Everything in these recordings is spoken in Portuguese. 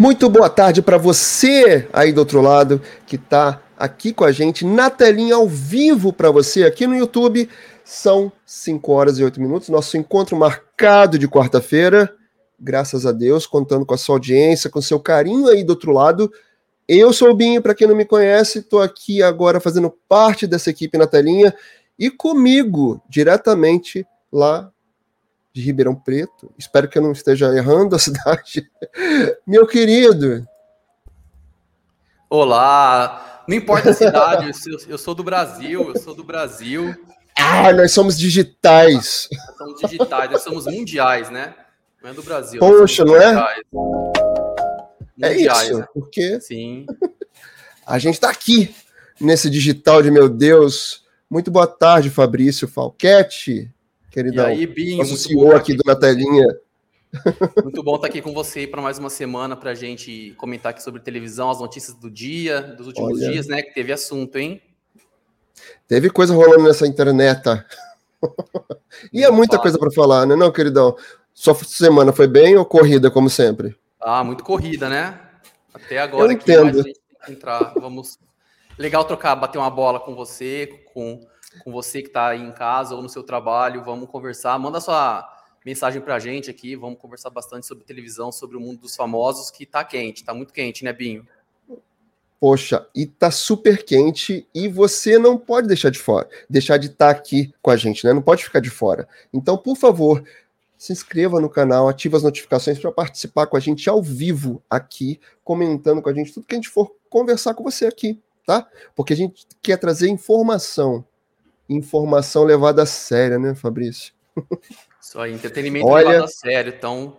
Muito boa tarde para você aí do outro lado que está aqui com a gente na telinha ao vivo para você aqui no YouTube. São 5 horas e 8 minutos, nosso encontro marcado de quarta-feira. Graças a Deus, contando com a sua audiência, com o seu carinho aí do outro lado. Eu sou o Binho, para quem não me conhece, estou aqui agora fazendo parte dessa equipe na telinha e comigo, diretamente lá de Ribeirão Preto. Espero que eu não esteja errando a cidade. Meu querido. Olá, não importa a cidade, eu sou do Brasil, eu sou do Brasil. Ah, nós somos digitais. Somos digitais, nós somos mundiais, né? Não é do Brasil. Poxa, não é? Mundiais, é isso, né? porque Sim. a gente está aqui nesse digital de meu Deus. Muito boa tarde, Fabrício Falquete queridão. E aí, Binho, nosso CEO aqui, aqui do Telinha. Muito bom estar aqui com você para mais uma semana para a gente comentar aqui sobre televisão, as notícias do dia, dos últimos Olha. dias, né? Que teve assunto, hein? Teve coisa rolando nessa internet. e é muita coisa para falar, né, não, queridão? Sua semana foi bem ou corrida, como sempre? Ah, muito corrida, né? Até agora Eu entendo. que entrar. Vamos. Legal trocar, bater uma bola com você, com com você que está aí em casa ou no seu trabalho. Vamos conversar. Manda sua mensagem para a gente aqui. Vamos conversar bastante sobre televisão, sobre o mundo dos famosos, que está quente, está muito quente, né, Binho? Poxa, e tá super quente e você não pode deixar de fora, deixar de estar tá aqui com a gente, né? Não pode ficar de fora. Então, por favor, se inscreva no canal, ative as notificações para participar com a gente ao vivo aqui, comentando com a gente tudo que a gente for conversar com você aqui, tá? Porque a gente quer trazer informação, informação levada a sério, né, Fabrício? Isso aí, entretenimento Olha... levado a sério. Então,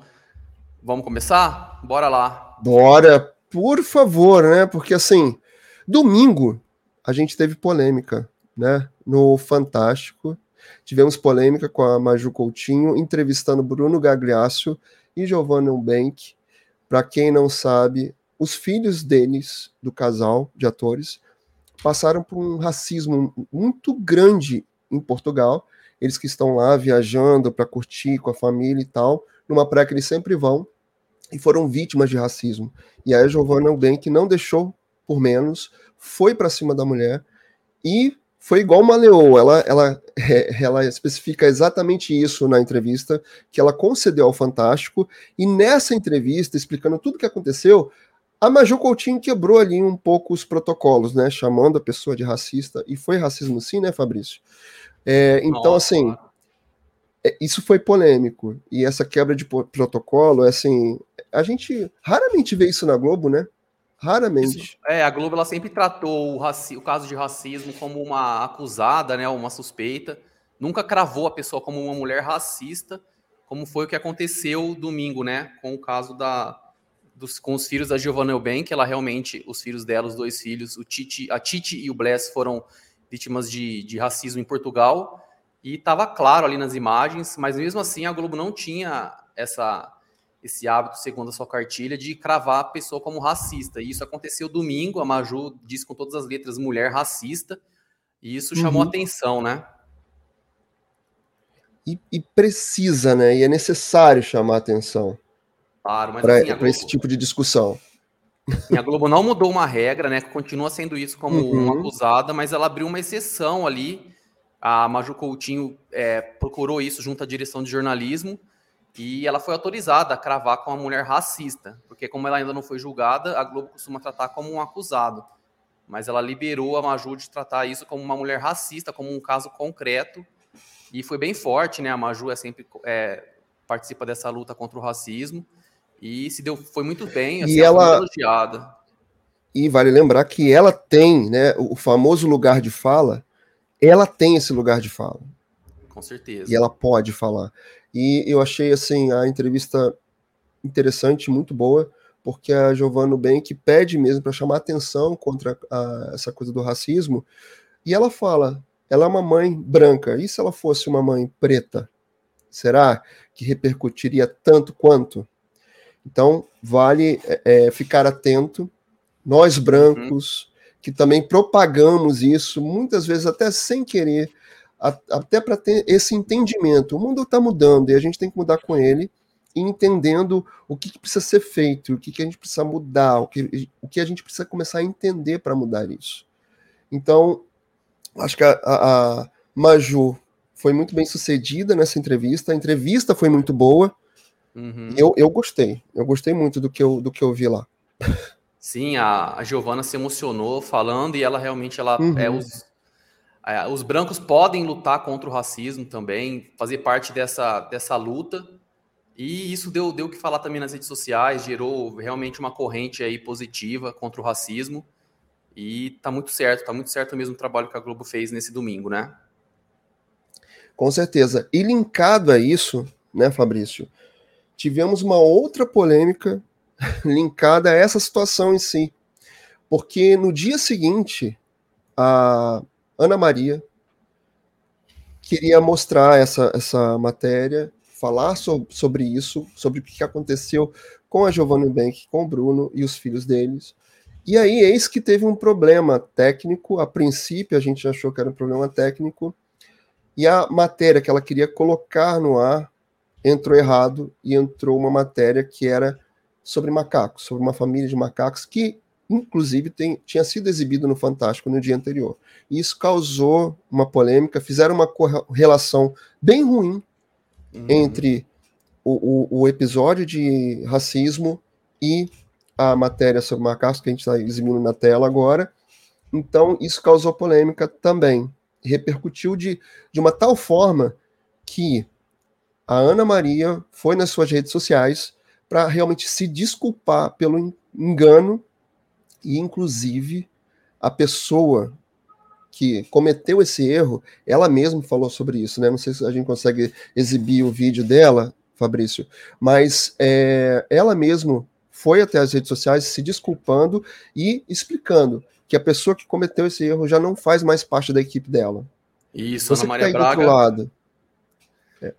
vamos começar? Bora lá. Bora, por favor, né? Porque assim, domingo a gente teve polêmica, né? No Fantástico. Tivemos polêmica com a Maju Coutinho entrevistando Bruno Gagliasso e Giovanna Bank. Para quem não sabe, os filhos deles, do casal de atores, passaram por um racismo muito grande em Portugal. Eles que estão lá viajando para curtir com a família e tal, numa praia que eles sempre vão, e foram vítimas de racismo. E aí a Giovanna que não deixou por menos, foi para cima da mulher e foi igual uma leoa. Ela, ela, ela especifica exatamente isso na entrevista que ela concedeu ao Fantástico. E nessa entrevista, explicando tudo o que aconteceu, a Maju Coutinho quebrou ali um pouco os protocolos, né? Chamando a pessoa de racista. E foi racismo sim, né, Fabrício? É, então, Nossa. assim, é, isso foi polêmico. E essa quebra de protocolo, é assim, a gente raramente vê isso na Globo, né? Raramente. Isso, é, a Globo ela sempre tratou o, raci o caso de racismo como uma acusada, né? Uma suspeita. Nunca cravou a pessoa como uma mulher racista, como foi o que aconteceu domingo, né? Com o caso da, dos, com os filhos da Giovanna Eubank, ela realmente, os filhos dela, os dois filhos, o Titi, a Titi e o Bless foram vítimas de, de racismo em Portugal, e estava claro ali nas imagens, mas mesmo assim a Globo não tinha essa esse hábito, segundo a sua cartilha, de cravar a pessoa como racista. E isso aconteceu domingo, a Maju disse com todas as letras mulher racista, e isso uhum. chamou atenção, né? E, e, precisa, né? E é necessário chamar atenção. Claro, mas para assim, Globo... esse tipo de discussão. A Globo não mudou uma regra, né? Continua sendo isso como uhum. uma acusada, mas ela abriu uma exceção ali. A Maju Coutinho é, procurou isso junto à direção de jornalismo e ela foi autorizada a cravar com uma mulher racista, porque como ela ainda não foi julgada, a Globo costuma tratar como um acusado. Mas ela liberou a Maju de tratar isso como uma mulher racista, como um caso concreto. E foi bem forte, né? A Maju é sempre é, participa dessa luta contra o racismo. E se deu, foi muito bem, assim, e ela elogiada. E vale lembrar que ela tem, né, o famoso lugar de fala, ela tem esse lugar de fala. Com certeza. E ela pode falar. E eu achei assim a entrevista interessante, muito boa, porque a Giovanna Bank pede mesmo para chamar atenção contra a, essa coisa do racismo. E ela fala, ela é uma mãe branca. E se ela fosse uma mãe preta? Será que repercutiria tanto quanto? Então, vale é, é, ficar atento. Nós brancos, uhum. que também propagamos isso, muitas vezes até sem querer, a, até para ter esse entendimento. O mundo está mudando e a gente tem que mudar com ele. entendendo o que, que precisa ser feito, o que, que a gente precisa mudar, o que, o que a gente precisa começar a entender para mudar isso. Então, acho que a, a, a Maju foi muito bem sucedida nessa entrevista, a entrevista foi muito boa, uhum. eu, eu gostei, eu gostei muito do que eu, do que eu vi lá. Sim, a, a Giovana se emocionou falando e ela realmente ela é uhum. é os, é, os brancos podem lutar contra o racismo também, fazer parte dessa, dessa luta. E isso deu deu que falar também nas redes sociais, gerou realmente uma corrente aí positiva contra o racismo. E tá muito certo, tá muito certo mesmo o trabalho que a Globo fez nesse domingo, né? Com certeza. E linkado a isso, né, Fabrício? Tivemos uma outra polêmica linkada a essa situação em si. Porque no dia seguinte, a Ana Maria queria mostrar essa, essa matéria, falar so, sobre isso, sobre o que aconteceu com a Giovanni Bank, com o Bruno e os filhos deles. E aí, eis que teve um problema técnico. A princípio, a gente achou que era um problema técnico. E a matéria que ela queria colocar no ar entrou errado e entrou uma matéria que era sobre macacos, sobre uma família de macacos que, inclusive, tem, tinha sido exibido no Fantástico no dia anterior. E isso causou uma polêmica, fizeram uma relação bem ruim uhum. entre o, o, o, episódio de racismo e a matéria sobre macacos que a gente está exibindo na tela agora. Então, isso causou polêmica também. Repercutiu de, de uma tal forma que a Ana Maria foi nas suas redes sociais para realmente se desculpar pelo engano e, inclusive, a pessoa que cometeu esse erro, ela mesma falou sobre isso, né? Não sei se a gente consegue exibir o vídeo dela, Fabrício, mas é, ela mesma foi até as redes sociais se desculpando e explicando que a pessoa que cometeu esse erro já não faz mais parte da equipe dela. Isso, Você Ana Maria tá Braga. Do outro lado, é,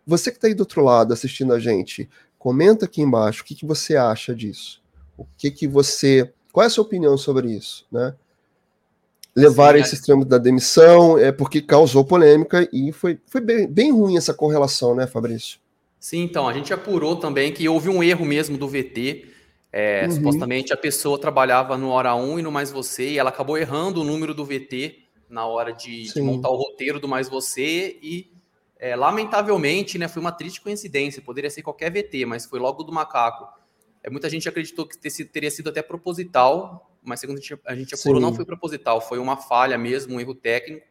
você que está aí do outro lado assistindo a gente, comenta aqui embaixo o que, que você acha disso. O que que você. Qual é a sua opinião sobre isso? Né? Levar Sim, esse é... extremo da demissão é porque causou polêmica e foi, foi bem, bem ruim essa correlação, né, Fabrício? Sim, então, a gente apurou também que houve um erro mesmo do VT. É, uhum. Supostamente a pessoa trabalhava no Hora 1 e no Mais Você, e ela acabou errando o número do VT na hora de, de montar o roteiro do Mais Você, e é, lamentavelmente, né, foi uma triste coincidência, poderia ser qualquer VT, mas foi logo do macaco. É, muita gente acreditou que teria sido até proposital, mas segundo a gente, a gente apurou, não foi proposital, foi uma falha mesmo, um erro técnico,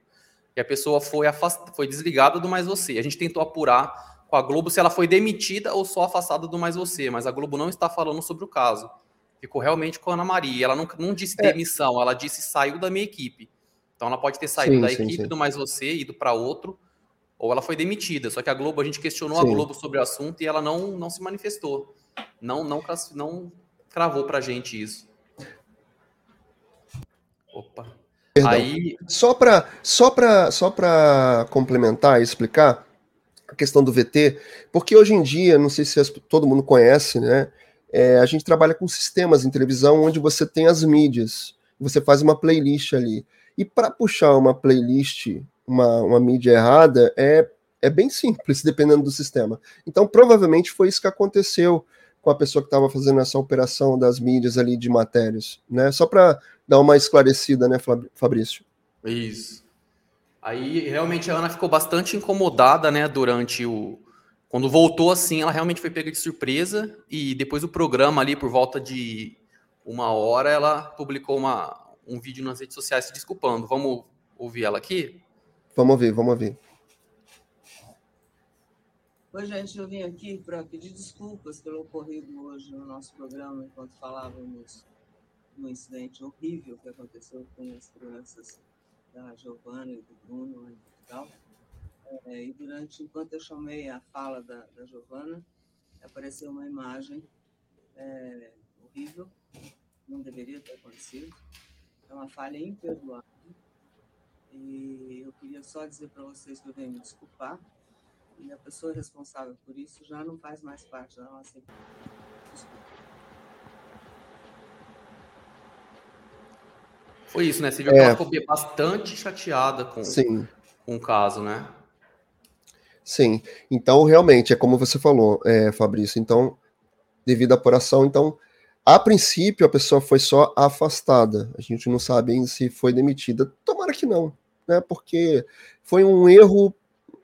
e a pessoa foi, afast... foi desligada do Mais Você. A gente tentou apurar com a Globo se ela foi demitida ou só afastada do Mais Você, mas a Globo não está falando sobre o caso. Ficou realmente com a Ana Maria. Ela não, não disse é. demissão, ela disse saiu da minha equipe. Então ela pode ter saído sim, da sim, equipe sim. do Mais Você, ido para outro, ou ela foi demitida. Só que a Globo, a gente questionou Sim. a Globo sobre o assunto e ela não, não se manifestou. Não, não, não cravou pra gente isso. Opa. Perdão. Aí... Só para só só complementar e explicar a questão do VT, porque hoje em dia, não sei se todo mundo conhece, né? É, a gente trabalha com sistemas em televisão onde você tem as mídias, você faz uma playlist ali. E para puxar uma playlist uma, uma mídia errada é, é bem simples, dependendo do sistema. Então, provavelmente foi isso que aconteceu com a pessoa que estava fazendo essa operação das mídias ali de matérias, né? Só para dar uma esclarecida, né, Fabrício? Isso. Aí, realmente, a Ana ficou bastante incomodada, né, durante o... Quando voltou assim, ela realmente foi pega de surpresa e depois do programa ali, por volta de uma hora, ela publicou uma, um vídeo nas redes sociais se desculpando. Vamos ouvir ela aqui? Vamos ver, vamos ver. Oi, gente, eu vim aqui para pedir desculpas pelo ocorrido hoje no nosso programa, enquanto falávamos do incidente horrível que aconteceu com as crianças da Giovana e do Bruno em Portugal. É, e durante, enquanto eu chamei a fala da, da Giovana, apareceu uma imagem é, horrível, não deveria ter acontecido. É uma falha imperdoável e eu queria só dizer para vocês que eu venho me desculpar. E a pessoa responsável por isso já não faz mais parte da nossa equipe. Foi isso, né? Você viu que é. ela ficou bastante chateada com, Sim. com o caso, né? Sim. Então, realmente, é como você falou, é, Fabrício. Então, devido à apuração, então, a princípio, a pessoa foi só afastada. A gente não sabe ainda se foi demitida. Tomara que não, né? Porque foi um erro,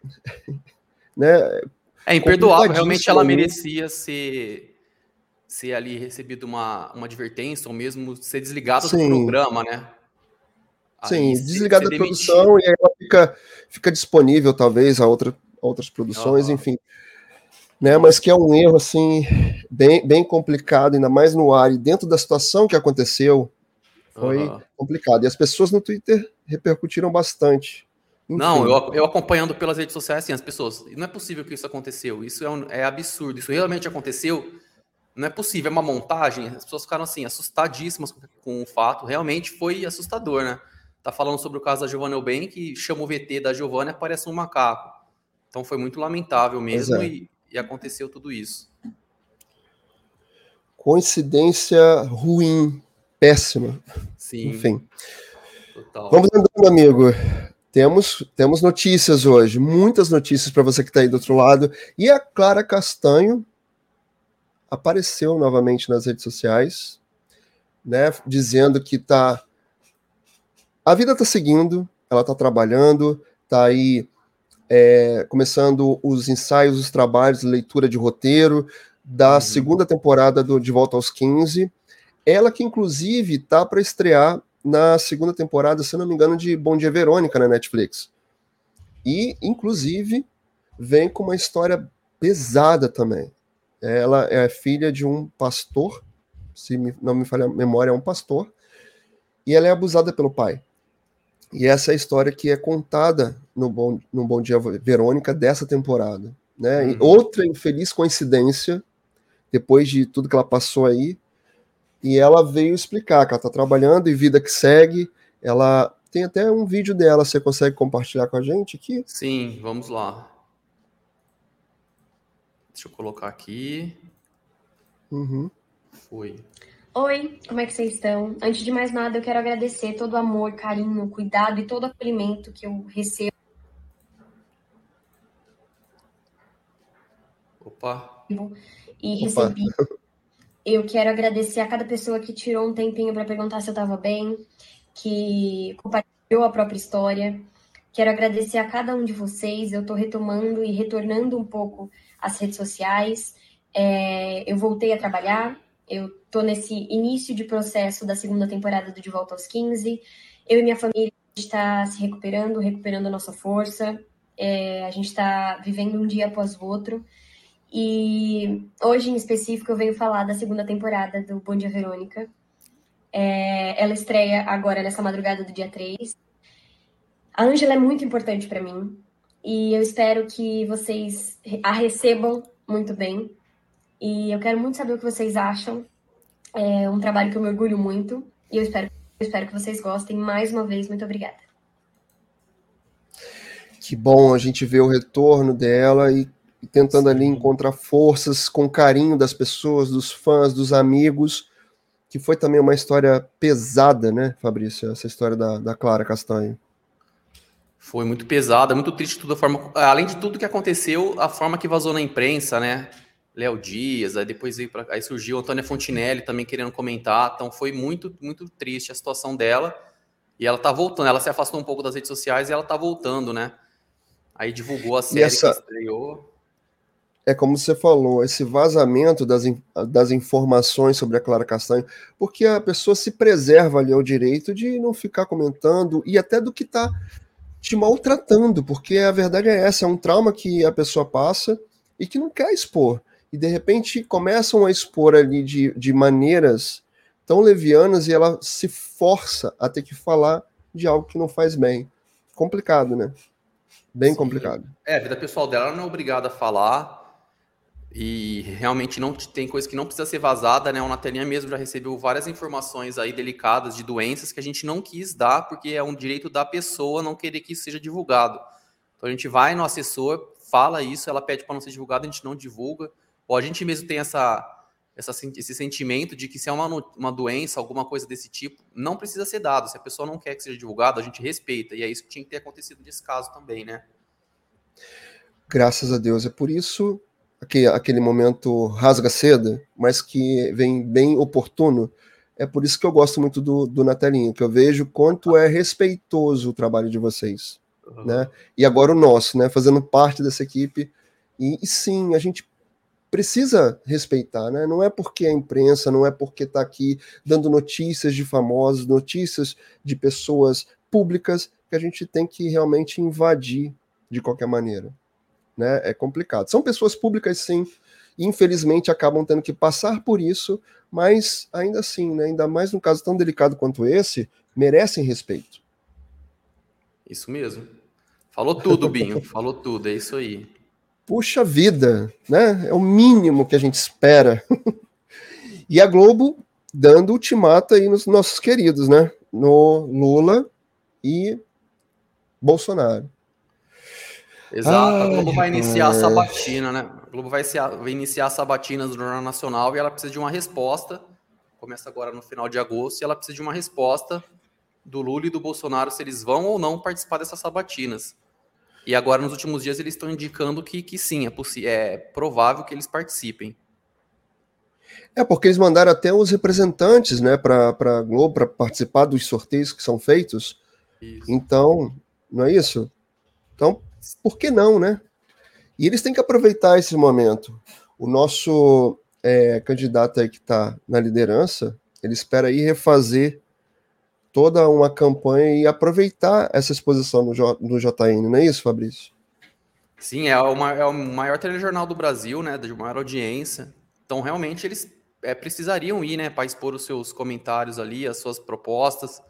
né? É imperdoável. Realmente, ela merecia ser ser ali recebido uma, uma advertência ou mesmo ser desligada do programa, né? Sim, desligada da produção e aí ela fica, fica disponível, talvez, a, outra, a outras produções, uhum. enfim. Né, mas que é um erro assim bem, bem complicado, ainda mais no ar e dentro da situação que aconteceu, foi uhum. complicado. E as pessoas no Twitter repercutiram bastante. Enfim. Não, eu, eu acompanhando pelas redes sociais, assim, as pessoas, não é possível que isso aconteceu, isso é, um, é absurdo, isso realmente aconteceu, não é possível, é uma montagem, as pessoas ficaram assim, assustadíssimas com, com o fato, realmente foi assustador, né? tá falando sobre o caso da Giovanna Elben, que chama o VT da Giovanna e aparece um macaco. Então foi muito lamentável mesmo é. e, e, aconteceu tudo isso. Coincidência ruim, péssima. Sim. Enfim. Total. Vamos andando, amigo. Temos, temos notícias hoje, muitas notícias para você que está aí do outro lado. E a Clara Castanho apareceu novamente nas redes sociais, né, dizendo que está a vida está seguindo, ela está trabalhando, está aí é, começando os ensaios, os trabalhos, leitura de roteiro da uhum. segunda temporada do De Volta aos 15. Ela que, inclusive, está para estrear na segunda temporada, se não me engano, de Bom Dia Verônica na Netflix. E, inclusive, vem com uma história pesada também. Ela é filha de um pastor, se não me falha a memória, é um pastor, e ela é abusada pelo pai. E essa é a história que é contada no Bom, no Bom Dia Verônica dessa temporada. Né? Uhum. outra infeliz coincidência, depois de tudo que ela passou aí, e ela veio explicar que ela está trabalhando e vida que segue. Ela tem até um vídeo dela, você consegue compartilhar com a gente aqui? Sim, vamos lá. Deixa eu colocar aqui. Uhum. Foi. Oi, como é que vocês estão? Antes de mais nada, eu quero agradecer todo o amor, carinho, cuidado e todo o acolhimento que eu recebo. Opa! E Opa. Eu quero agradecer a cada pessoa que tirou um tempinho para perguntar se eu estava bem, que compartilhou a própria história. Quero agradecer a cada um de vocês. Eu estou retomando e retornando um pouco às redes sociais. É, eu voltei a trabalhar, eu tô nesse início de processo da segunda temporada do De Volta aos 15. Eu e minha família está se recuperando, recuperando a nossa força. É, a gente está vivendo um dia após o outro. E hoje, em específico, eu venho falar da segunda temporada do Bom Dia Verônica. É, ela estreia agora nessa madrugada do dia 3. A Ângela é muito importante para mim e eu espero que vocês a recebam muito bem. E eu quero muito saber o que vocês acham. É um trabalho que eu me orgulho muito. E eu espero, eu espero que vocês gostem. Mais uma vez, muito obrigada. Que bom a gente ver o retorno dela e, e tentando ali encontrar forças com carinho das pessoas, dos fãs, dos amigos. Que foi também uma história pesada, né, Fabrício? Essa história da, da Clara Castanho. Foi muito pesada, muito triste tudo a forma. Além de tudo que aconteceu, a forma que vazou na imprensa, né? Léo Dias, aí depois veio pra, aí surgiu Antônia Fontinelli também querendo comentar, então foi muito, muito triste a situação dela, e ela tá voltando, ela se afastou um pouco das redes sociais e ela tá voltando, né? Aí divulgou a série essa... que estreou. É como você falou, esse vazamento das, das informações sobre a Clara Castanho, porque a pessoa se preserva ali ao direito de não ficar comentando e até do que tá te maltratando, porque a verdade é essa, é um trauma que a pessoa passa e que não quer expor e de repente começam a expor ali de, de maneiras tão levianas e ela se força a ter que falar de algo que não faz bem. Complicado, né? Bem Sim. complicado. É, a vida pessoal dela não é obrigada a falar e realmente não tem coisa que não precisa ser vazada, né? O Natelinha mesmo já recebeu várias informações aí delicadas de doenças que a gente não quis dar porque é um direito da pessoa não querer que isso seja divulgado. Então a gente vai no assessor, fala isso, ela pede para não ser divulgado, a gente não divulga ou a gente mesmo tem essa, essa, esse sentimento de que se é uma, uma doença, alguma coisa desse tipo, não precisa ser dado. Se a pessoa não quer que seja divulgado, a gente respeita. E é isso que tinha que ter acontecido nesse caso também, né? Graças a Deus. É por isso aquele, aquele momento rasga seda, mas que vem bem oportuno. É por isso que eu gosto muito do, do Natalinho, que eu vejo quanto é respeitoso o trabalho de vocês. Uhum. Né? E agora o nosso, né? Fazendo parte dessa equipe. E, e sim, a gente precisa respeitar, né? Não é porque a imprensa, não é porque está aqui dando notícias de famosos, notícias de pessoas públicas, que a gente tem que realmente invadir de qualquer maneira. Né? É complicado. São pessoas públicas, sim, e infelizmente acabam tendo que passar por isso, mas ainda assim, né? ainda mais num caso tão delicado quanto esse, merecem respeito. Isso mesmo. Falou tudo, Binho. Falou tudo, é isso aí. Puxa vida, né? É o mínimo que a gente espera. e a Globo dando ultimato aí nos nossos queridos, né? No Lula e Bolsonaro. Exato, Ai, a Globo vai iniciar a sabatina, né? A Globo vai, vai iniciar a sabatina do Jornal Nacional e ela precisa de uma resposta. Começa agora no final de agosto e ela precisa de uma resposta do Lula e do Bolsonaro se eles vão ou não participar dessas sabatinas. E agora, nos últimos dias, eles estão indicando que, que sim, é, é provável que eles participem. É, porque eles mandaram até os representantes né, para a Globo para participar dos sorteios que são feitos. Isso. Então, não é isso? Então, por que não, né? E eles têm que aproveitar esse momento. O nosso é, candidato aí que está na liderança, ele espera aí refazer toda uma campanha e aproveitar essa exposição no, J, no JN, não é isso, Fabrício? Sim, é o, é o maior telejornal do Brasil, né, de maior audiência. Então, realmente, eles é, precisariam ir, né, para expor os seus comentários ali, as suas propostas.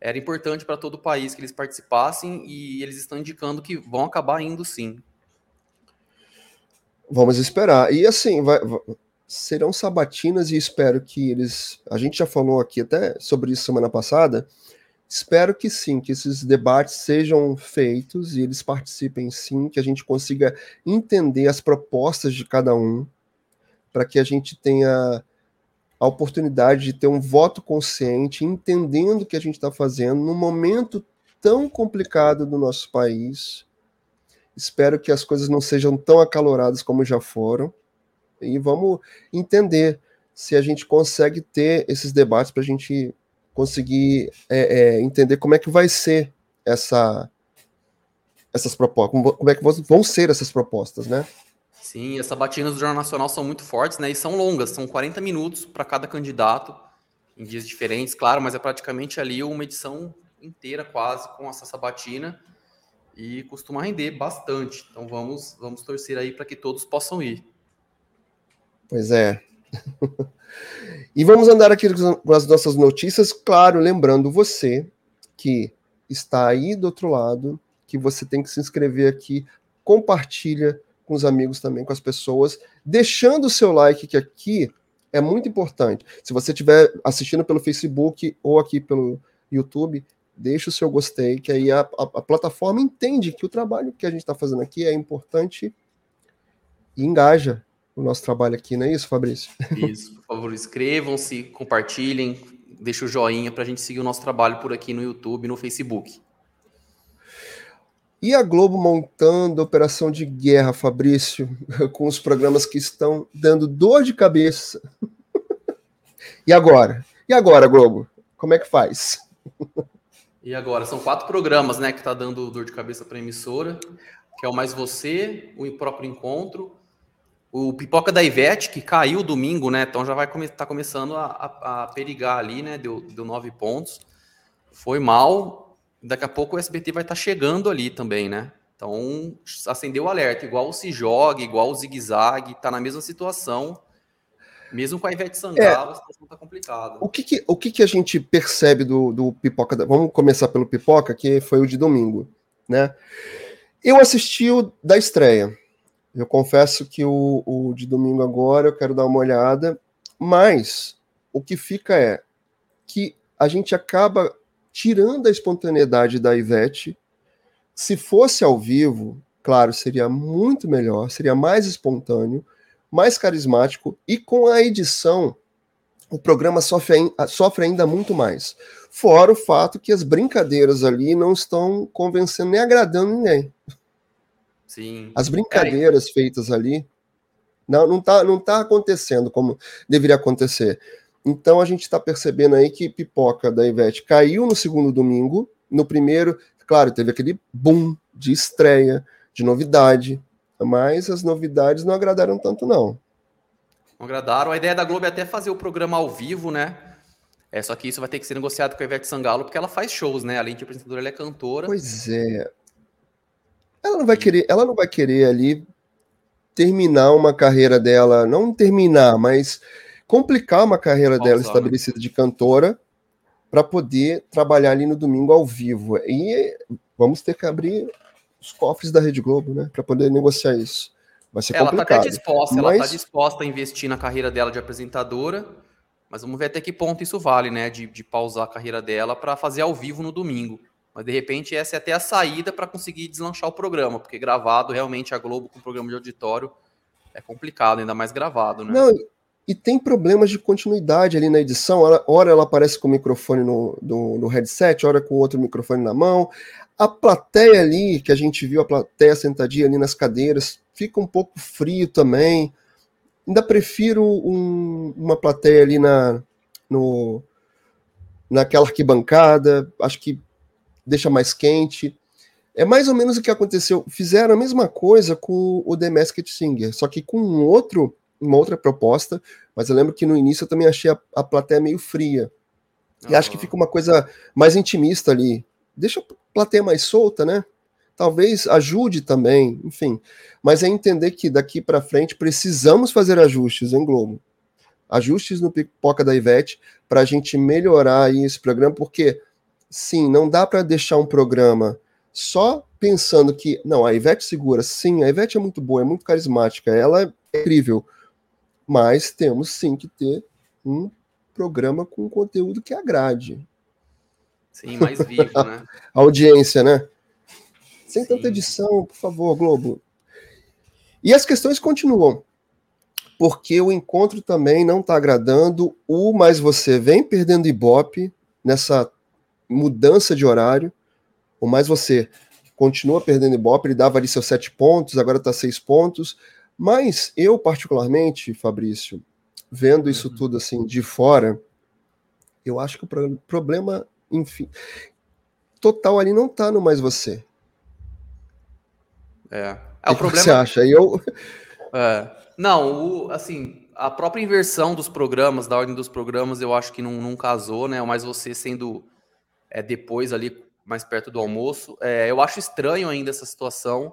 Era importante para todo o país que eles participassem e eles estão indicando que vão acabar indo sim. Vamos esperar. E assim, vai, serão sabatinas e espero que eles. A gente já falou aqui até sobre isso semana passada. Espero que sim, que esses debates sejam feitos e eles participem sim, que a gente consiga entender as propostas de cada um, para que a gente tenha a oportunidade de ter um voto consciente, entendendo o que a gente está fazendo num momento tão complicado do nosso país. Espero que as coisas não sejam tão acaloradas como já foram e vamos entender se a gente consegue ter esses debates para a gente conseguir é, é, entender como é que vai ser essa essas propostas, como, como é que vão ser essas propostas, né? Sim, as sabatinas do Jornal Nacional são muito fortes, né? E são longas, são 40 minutos para cada candidato, em dias diferentes, claro, mas é praticamente ali uma edição inteira quase com essa sabatina e costuma render bastante. Então vamos, vamos torcer aí para que todos possam ir. Pois é. e vamos andar aqui com as nossas notícias, claro, lembrando você que está aí do outro lado, que você tem que se inscrever aqui, compartilha com os amigos também, com as pessoas, deixando o seu like, que aqui é muito importante. Se você estiver assistindo pelo Facebook ou aqui pelo YouTube, deixa o seu gostei, que aí a, a, a plataforma entende que o trabalho que a gente está fazendo aqui é importante e engaja o nosso trabalho aqui, não é isso, Fabrício? Isso, por favor, inscrevam-se, compartilhem, deixa o joinha para a gente seguir o nosso trabalho por aqui no YouTube e no Facebook. E a Globo montando operação de guerra, Fabrício, com os programas que estão dando dor de cabeça. e agora? E agora, Globo? Como é que faz? E agora? São quatro programas, né, que tá dando dor de cabeça para a emissora, que é o Mais Você, o próprio Encontro, o Pipoca da Ivete, que caiu domingo, né? Então já vai tá começando a, a, a, perigar ali, né? Deu, deu nove pontos. Foi mal. Daqui a pouco o SBT vai estar tá chegando ali também, né? Então acendeu o alerta, igual o Se Joga, igual o Zig Zag, tá na mesma situação. Mesmo com a Ivete Sangalo, é, a situação tá complicada. O que, que o que, que a gente percebe do, do Pipoca? Da... Vamos começar pelo Pipoca, que foi o de domingo, né? Eu assisti o da estreia eu confesso que o, o de domingo agora eu quero dar uma olhada, mas o que fica é que a gente acaba tirando a espontaneidade da Ivete. Se fosse ao vivo, claro, seria muito melhor, seria mais espontâneo, mais carismático e com a edição o programa sofre, sofre ainda muito mais. Fora o fato que as brincadeiras ali não estão convencendo nem agradando ninguém. Sim. As brincadeiras feitas ali não, não, tá, não tá acontecendo como deveria acontecer. Então a gente está percebendo aí que pipoca da Ivete caiu no segundo domingo, no primeiro, claro, teve aquele boom de estreia, de novidade, mas as novidades não agradaram tanto, não. Não agradaram. A ideia da Globo é até fazer o programa ao vivo, né? É, só que isso vai ter que ser negociado com a Ivete Sangalo, porque ela faz shows, né? Além de apresentadora, ela é cantora. Pois é. Ela não vai querer, ela não vai querer ali terminar uma carreira dela, não terminar, mas complicar uma carreira Pausar, dela estabelecida de cantora para poder trabalhar ali no domingo ao vivo. E vamos ter que abrir os cofres da Rede Globo, né, para poder negociar isso. Vai ser ela complicado. Ela está disposta, mas... ela está disposta a investir na carreira dela de apresentadora, mas vamos ver até que ponto isso vale, né, de, de pausar a carreira dela para fazer ao vivo no domingo. Mas de repente essa é até a saída para conseguir deslanchar o programa, porque gravado realmente a Globo com programa de auditório é complicado, ainda mais gravado, né? Não, e tem problemas de continuidade ali na edição. Hora ela aparece com o microfone no, no, no headset, hora com outro microfone na mão. A plateia ali, que a gente viu a plateia sentadinha ali nas cadeiras, fica um pouco frio também. Ainda prefiro um, uma plateia ali na, no, naquela arquibancada. Acho que deixa mais quente. É mais ou menos o que aconteceu. Fizeram a mesma coisa com o The Masked Singer, só que com um outro uma outra proposta, mas eu lembro que no início eu também achei a, a plateia meio fria. E acho que fica uma coisa mais intimista ali. Deixa a plateia mais solta, né? Talvez ajude também, enfim. Mas é entender que daqui para frente precisamos fazer ajustes em Globo. Ajustes no pipoca da Ivete para a gente melhorar aí esse programa, porque sim, não dá para deixar um programa só pensando que não, a Ivete segura. Sim, a Ivete é muito boa, é muito carismática, ela é incrível mas temos sim que ter um programa com conteúdo que agrade. Sim, mais vivo, né? A audiência, né? Sem sim. tanta edição, por favor, Globo. E as questões continuam. Porque o encontro também não está agradando. O Mais Você vem perdendo Ibope nessa mudança de horário. O Mais Você continua perdendo Ibope. Ele dava ali seus sete pontos, agora está seis pontos. Mas eu, particularmente, Fabrício, vendo isso uhum. tudo assim de fora, eu acho que o problema, enfim, total ali não está no mais você. É. é o, o problema. você acha? Eu. É. Não, o, assim, a própria inversão dos programas, da ordem dos programas, eu acho que não, não casou, né? Mas você sendo é, depois ali, mais perto do almoço. É, eu acho estranho ainda essa situação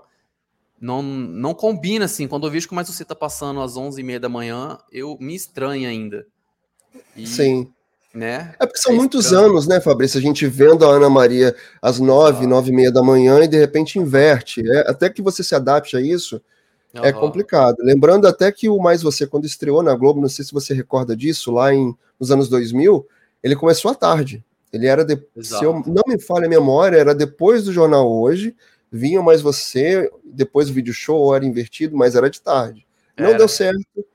não, não combina, assim. Quando eu vejo que mais você tá passando às 11h30 da manhã, eu me estranho ainda. E, Sim. Né? É porque são é muitos estranho. anos, né, Fabrício? A gente vendo a Ana Maria às 9, 9 e meia da manhã e de repente inverte. É, até que você se adapte a isso, uhum. é complicado. Lembrando até que o Mais Você, quando estreou na Globo, não sei se você recorda disso, lá em, nos anos 2000, ele começou à tarde. Ele era, de, se eu não me falha a memória, era depois do Jornal Hoje, vinha mais você, depois o vídeo show era invertido, mas era de tarde. Não era. deu certo,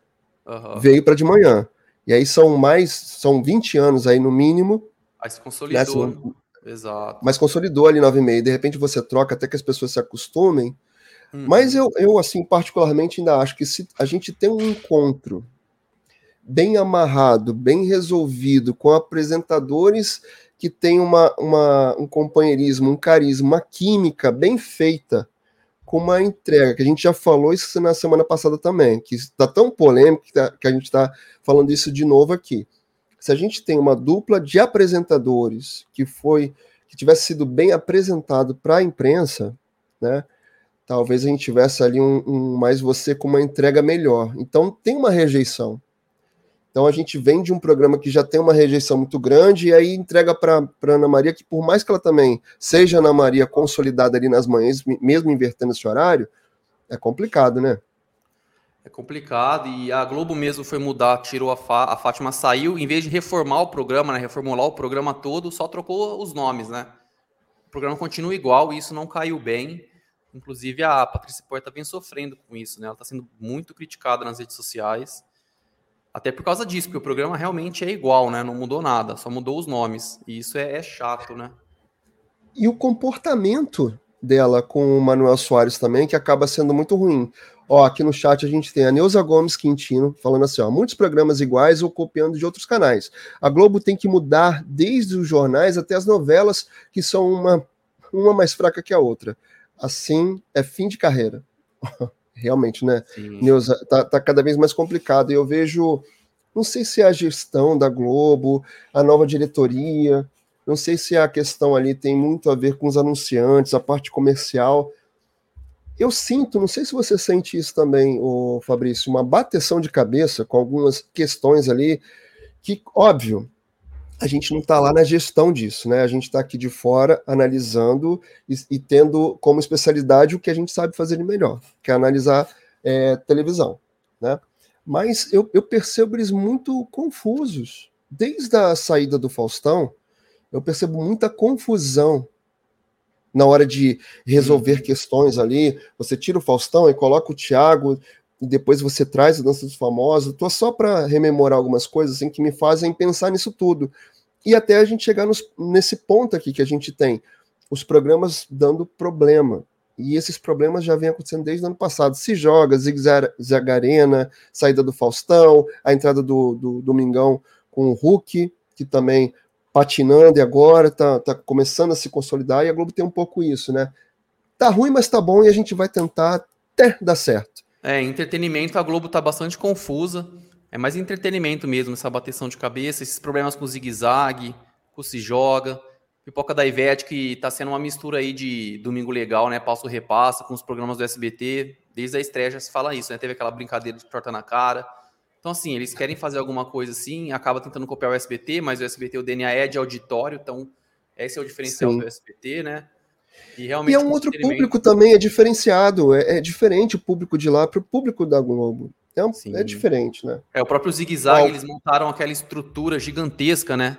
uhum. veio para de manhã. E aí são mais, são 20 anos aí no mínimo. Aí se consolidou. Né? Exato. Mas consolidou ali 9,5. De repente você troca até que as pessoas se acostumem. Uhum. Mas eu, eu, assim, particularmente ainda acho que se a gente tem um encontro bem amarrado, bem resolvido, com apresentadores que tem uma, uma, um companheirismo, um carisma, uma química bem feita, com uma entrega, que a gente já falou isso na semana passada também, que está tão polêmico que, tá, que a gente está falando isso de novo aqui. Se a gente tem uma dupla de apresentadores que foi que tivesse sido bem apresentado para a imprensa, né? Talvez a gente tivesse ali um, um mais você com uma entrega melhor. Então tem uma rejeição. Então a gente vem de um programa que já tem uma rejeição muito grande e aí entrega para Ana Maria que por mais que ela também seja Ana Maria consolidada ali nas manhãs, mesmo invertendo esse horário, é complicado, né? É complicado e a Globo mesmo foi mudar, tirou a, Fá, a Fátima saiu, em vez de reformar o programa, né, reformular o programa todo, só trocou os nomes, né? O programa continua igual e isso não caiu bem. Inclusive a Patrícia Porta vem sofrendo com isso, né? Ela está sendo muito criticada nas redes sociais. Até por causa disso, porque o programa realmente é igual, né? Não mudou nada, só mudou os nomes. E isso é, é chato, né? E o comportamento dela com o Manuel Soares também, que acaba sendo muito ruim. Ó, aqui no chat a gente tem a Neuza Gomes Quintino falando assim, ó, muitos programas iguais ou copiando de outros canais. A Globo tem que mudar desde os jornais até as novelas, que são uma, uma mais fraca que a outra. Assim, é fim de carreira. Realmente, né? Sim. Neuza, tá, tá cada vez mais complicado. E eu vejo, não sei se é a gestão da Globo, a nova diretoria, não sei se a questão ali tem muito a ver com os anunciantes, a parte comercial. Eu sinto, não sei se você sente isso também, o Fabrício, uma bateção de cabeça com algumas questões ali que, óbvio, a gente não está lá na gestão disso, né? A gente está aqui de fora analisando e, e, tendo como especialidade o que a gente sabe fazer de melhor, que é analisar é, televisão, né? Mas eu, eu percebo eles muito confusos. Desde a saída do Faustão, eu percebo muita confusão na hora de resolver uhum. questões ali. Você tira o Faustão e coloca o Thiago, e depois você traz a Dança dos Famosos. Tô só para rememorar algumas coisas assim, que me fazem pensar nisso tudo. E até a gente chegar nos, nesse ponto aqui que a gente tem os programas dando problema. E esses problemas já vêm acontecendo desde o ano passado. Se joga, Zagarena, saída do Faustão, a entrada do, do Domingão com o Hulk, que também patinando e agora tá, tá começando a se consolidar, e a Globo tem um pouco isso, né? Tá ruim, mas tá bom, e a gente vai tentar até dar certo. É, entretenimento, a Globo tá bastante confusa. É mais entretenimento mesmo, essa bateção de cabeça, esses problemas com o zigue-zague, com o se joga. Pipoca da Ivete, que tá sendo uma mistura aí de Domingo Legal, né? Passo repassa, com os programas do SBT. Desde a estreia já se fala isso, né? Teve aquela brincadeira de torta na cara. Então, assim, eles querem fazer alguma coisa assim, acaba tentando copiar o SBT, mas o SBT, o DNA é de auditório, então esse é o diferencial Sim. do SBT, né? E, e é um outro público também, é diferenciado, é, é diferente o público de lá para o público da Globo. É, um, é, diferente, né? É, o próprio Zig Zag, eles montaram aquela estrutura gigantesca, né?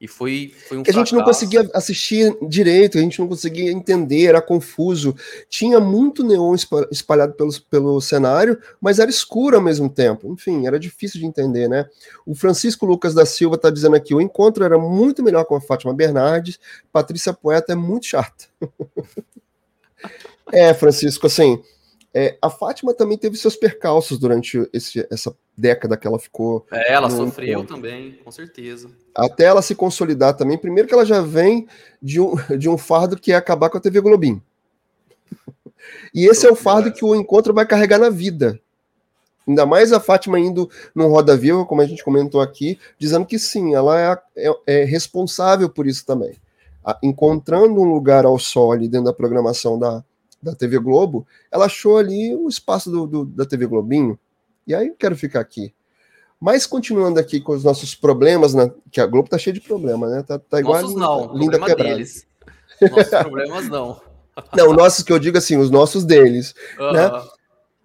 E foi, foi um que a gente não conseguia assistir direito, a gente não conseguia entender, era confuso. Tinha muito neon espalhado pelo, pelo cenário, mas era escuro ao mesmo tempo. Enfim, era difícil de entender, né? O Francisco Lucas da Silva está dizendo aqui: o encontro era muito melhor com a Fátima Bernardes, Patrícia Poeta é muito chata. é, Francisco, assim, é, a Fátima também teve seus percalços durante esse, essa década que ela ficou. É, ela sofreu encontro. também, com certeza. Até ela se consolidar também. Primeiro que ela já vem de um, de um fardo que é acabar com a TV Globinho. E esse é o fardo que o encontro vai carregar na vida. Ainda mais a Fátima indo no Roda Viva, como a gente comentou aqui, dizendo que sim, ela é, é, é responsável por isso também. A, encontrando um lugar ao sol ali dentro da programação da, da TV Globo, ela achou ali o espaço do, do, da TV Globinho. E aí eu quero ficar aqui. Mas continuando aqui com os nossos problemas, né, que a Globo tá cheia de problemas, né? Tá, tá igual nossos não, linda quebrada. Deles. Nossos problemas não. não, nossos que eu digo assim, os nossos deles. Uhum. Né?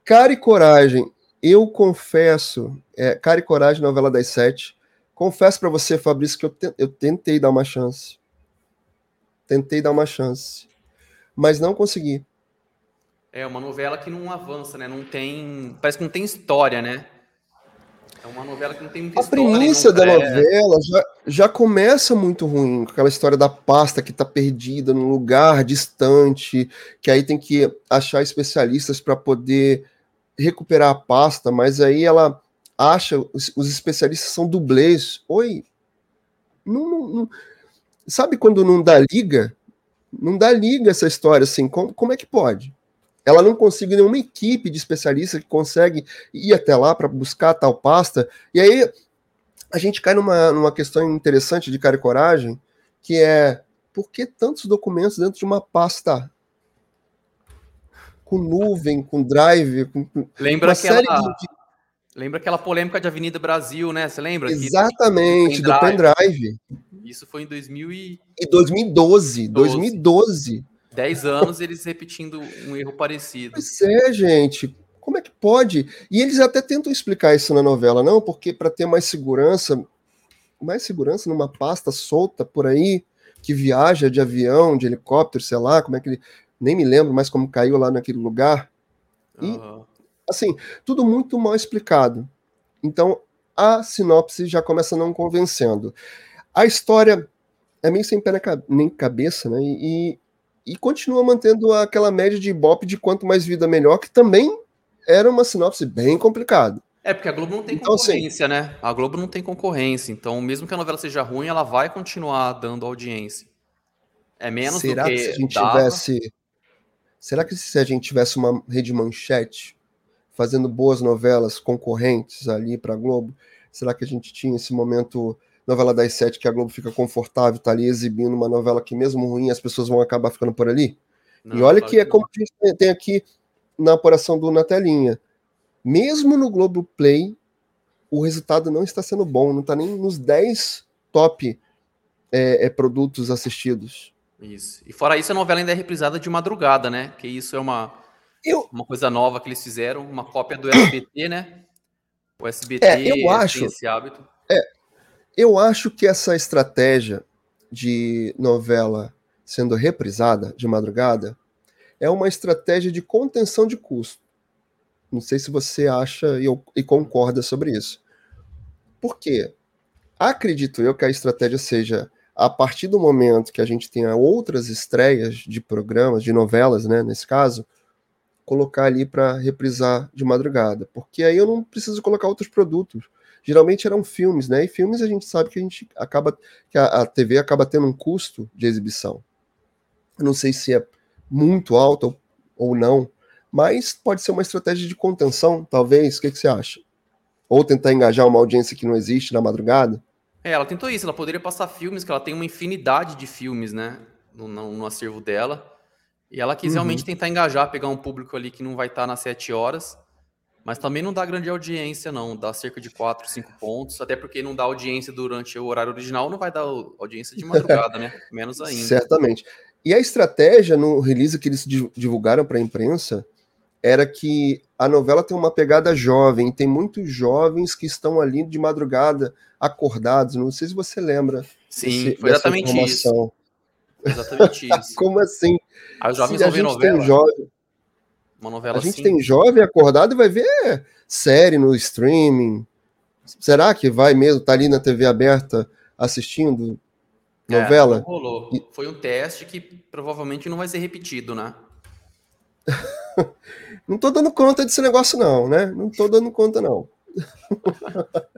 Cara e Coragem, eu confesso, é, Cara e Coragem, novela das sete, confesso para você, Fabrício, que eu, te, eu tentei dar uma chance. Tentei dar uma chance, mas não consegui. É uma novela que não avança, né? Não tem. Parece que não tem história, né? É uma novela que não tem muita a história. A premissa da novela já, já começa muito ruim, com aquela história da pasta que tá perdida num lugar distante, que aí tem que achar especialistas para poder recuperar a pasta, mas aí ela acha, os, os especialistas são dublês. Oi? Não, não, não, sabe quando não dá liga? Não dá liga essa história assim, como, como é que pode? Ela não consegue nenhuma equipe de especialistas que consegue ir até lá para buscar tal pasta. E aí a gente cai numa, numa questão interessante de cara e coragem, que é por que tantos documentos dentro de uma pasta? Com nuvem, com drive, com Lembra aquela... de... Lembra aquela polêmica de Avenida Brasil, né? Você lembra? Exatamente, do pendrive. Isso foi em 2000 e... e 2012. 12. 2012. 10 anos eles repetindo um erro parecido. Pois é, gente. Como é que pode? E eles até tentam explicar isso na novela, não? Porque para ter mais segurança, mais segurança numa pasta solta por aí, que viaja de avião, de helicóptero, sei lá, como é que ele. Nem me lembro mais como caiu lá naquele lugar. E, uhum. assim, tudo muito mal explicado. Então, a sinopse já começa não convencendo. A história é meio sem pé nem cabeça, né? E, e continua mantendo aquela média de Ibope de quanto mais vida melhor, que também era uma sinopse bem complicada. É, porque a Globo não tem então, assim, concorrência, assim, né? A Globo não tem concorrência. Então, mesmo que a novela seja ruim, ela vai continuar dando audiência. É menos será do que, que se a gente dava... tivesse. Será que se a gente tivesse uma rede manchete fazendo boas novelas concorrentes ali para a Globo, será que a gente tinha esse momento novela das sete que a Globo fica confortável, tá ali exibindo uma novela que mesmo ruim as pessoas vão acabar ficando por ali? Não, e olha que é como a gente tem aqui na apuração do Na Telinha. Mesmo no Globo Play, o resultado não está sendo bom, não está nem nos 10 top é, é, produtos assistidos. Isso. E fora isso, a novela ainda é reprisada de madrugada, né? Que isso é uma, eu... uma coisa nova que eles fizeram, uma cópia do SBT, né? O SBT é, eu acho, esse hábito. É, eu acho que essa estratégia de novela sendo reprisada de madrugada é uma estratégia de contenção de custo. Não sei se você acha e, e concorda sobre isso. Por quê? Acredito eu que a estratégia seja, a partir do momento que a gente tenha outras estreias de programas, de novelas, né, nesse caso, colocar ali para reprisar de madrugada. Porque aí eu não preciso colocar outros produtos geralmente eram filmes, né? E filmes a gente sabe que a gente acaba que a, a TV acaba tendo um custo de exibição. Eu não sei se é muito alto ou, ou não, mas pode ser uma estratégia de contenção, talvez. O que, que você acha? Ou tentar engajar uma audiência que não existe na madrugada? É, ela tentou isso. Ela poderia passar filmes, que ela tem uma infinidade de filmes, né? No, no, no acervo dela. E ela quis uhum. realmente tentar engajar, pegar um público ali que não vai estar nas sete horas mas também não dá grande audiência, não. Dá cerca de 4, 5 pontos. Até porque não dá audiência durante o horário original, não vai dar audiência de madrugada, né? Menos ainda. Certamente. E a estratégia no release que eles divulgaram para a imprensa era que a novela tem uma pegada jovem, tem muitos jovens que estão ali de madrugada acordados. Não sei se você lembra. Sim, desse, foi exatamente isso. Exatamente isso. Como assim? Os jovens vão ver novela. Jovem, uma novela A gente assim. tem jovem acordado e vai ver série no streaming. Será que vai mesmo estar tá ali na TV aberta assistindo é, novela? Não rolou. Foi um teste que provavelmente não vai ser repetido, né? não tô dando conta desse negócio, não, né? Não tô dando conta, não.